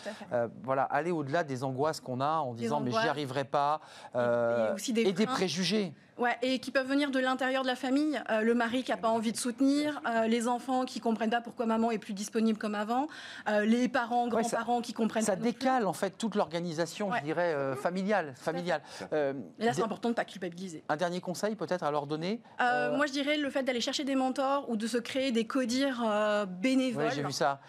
Speaker 1: voilà, aller au-delà des angoisses qu'on a en disant mais j'y arriverai pas, et, des préjugés.
Speaker 10: Ouais, et qui peuvent venir de l'intérieur de la famille. Euh, le mari qui n'a pas envie de soutenir, euh, les enfants qui comprennent pas pourquoi maman est plus disponible comme avant, euh, les parents, grands-parents qui comprennent
Speaker 1: ça décale en fait toute l'organisation, je dirais, familiale. familiale.
Speaker 10: et là, c'est important de ne pas culpabiliser.
Speaker 1: Un dernier conseil peut-être à leur donner
Speaker 10: Moi, je dirais le fait d'aller chercher des mentors ou de se créer des codires bénévoles.
Speaker 1: j'ai vu ça.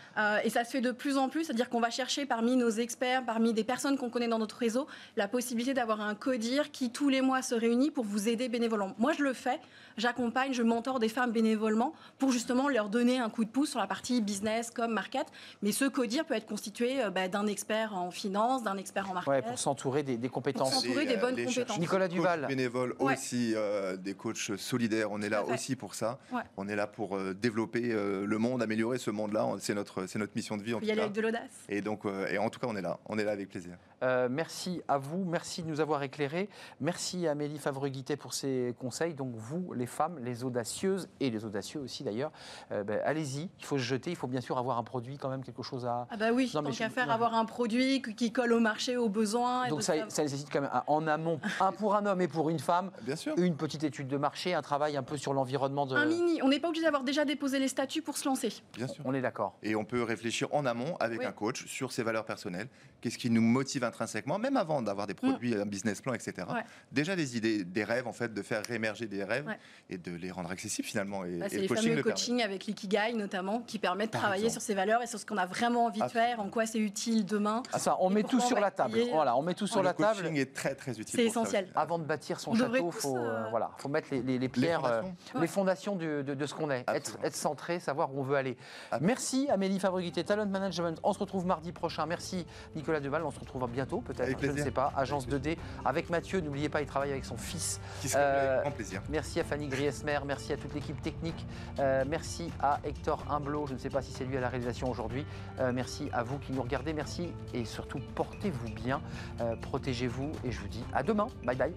Speaker 10: et ça se fait de plus en plus, c'est-à-dire qu'on va chercher parmi nos experts, parmi des personnes qu'on connaît dans notre réseau, la possibilité d'avoir un codir qui tous les mois se réunit pour vous aider bénévolement. Moi, je le fais. J'accompagne, je mentor des femmes bénévolement pour justement leur donner un coup de pouce sur la partie business comme market. Mais ce CODIR peut être constitué euh, bah, d'un expert en finance, d'un expert en market.
Speaker 1: Ouais, pour s'entourer des, compétences.
Speaker 10: Pour s'entourer des bonnes compétences.
Speaker 1: Nicolas Duval.
Speaker 7: bénévoles aussi, euh, des coachs solidaires. On est là aussi pour ça. On est là pour euh, développer le monde, améliorer ce monde-là. C'est notre, c'est notre mission de vie. En
Speaker 10: Il y aller avec de l'audace.
Speaker 7: Et donc, et en tout cas, on est là. On est là avec plaisir.
Speaker 1: merci à vous. Merci de nous avoir éclairés. Merci à Amélie Favreguité pour ses conseils. Donc vous, les femmes, les audacieuses et les audacieux aussi d'ailleurs, euh, ben, allez-y. Il faut se jeter. Il faut bien sûr avoir un produit quand même, quelque chose à.
Speaker 10: Ah bah oui. tant qu'à faire, avoir un produit qui colle au marché, aux besoins.
Speaker 1: Donc ça, ça, nécessite quand même en amont, un pour un homme et pour une femme,
Speaker 7: bien sûr.
Speaker 1: une petite étude de marché, un travail un peu sur l'environnement de.
Speaker 10: Un mini. On n'est pas obligé d'avoir déjà déposé les statuts pour se lancer.
Speaker 7: Bien sûr.
Speaker 1: On est d'accord.
Speaker 7: Et on peut réfléchir en amont avec un coach sur ses valeurs personnelles. Qu'est-ce qui nous motive intrinsèquement, même avant d'avoir des produits, mm. un business plan, etc. Déjà des idées, des rêves en fait, de faire émerger des rêves et de les rendre accessibles finalement. Et,
Speaker 10: bah, c'est les fameux coaching avec l'ikigai notamment qui permet de travailler sur ses valeurs et sur ce qu'on a vraiment envie de faire, en quoi c'est utile demain.
Speaker 1: Ah, ça, on met tout sur la table. Voilà, on met tout sur la table.
Speaker 7: Le coaching est très très utile.
Speaker 10: C'est essentiel.
Speaker 1: Avant de bâtir son château, faut euh, voilà, faut mettre les, les, pierres, les fondations, euh, de, de, ce qu'on est, être, être, centré, savoir où on veut aller. Merci Amélie Fabriguité, Talent Management. On se retrouve mardi prochain. Merci Nicolas Deval. On se retrouve bientôt peut-être. Je ne sais pas. Agence 2D avec Mathieu. N'oubliez pas, il travaille avec son fils.
Speaker 7: Qui euh, grand plaisir.
Speaker 1: Merci à Fanny Annie Griesmer, merci à toute l'équipe technique, euh, merci à Hector Imblot, je ne sais pas si c'est lui à la réalisation aujourd'hui, euh, merci à vous qui nous regardez, merci et surtout portez-vous bien, euh, protégez-vous et je vous dis à demain, bye bye.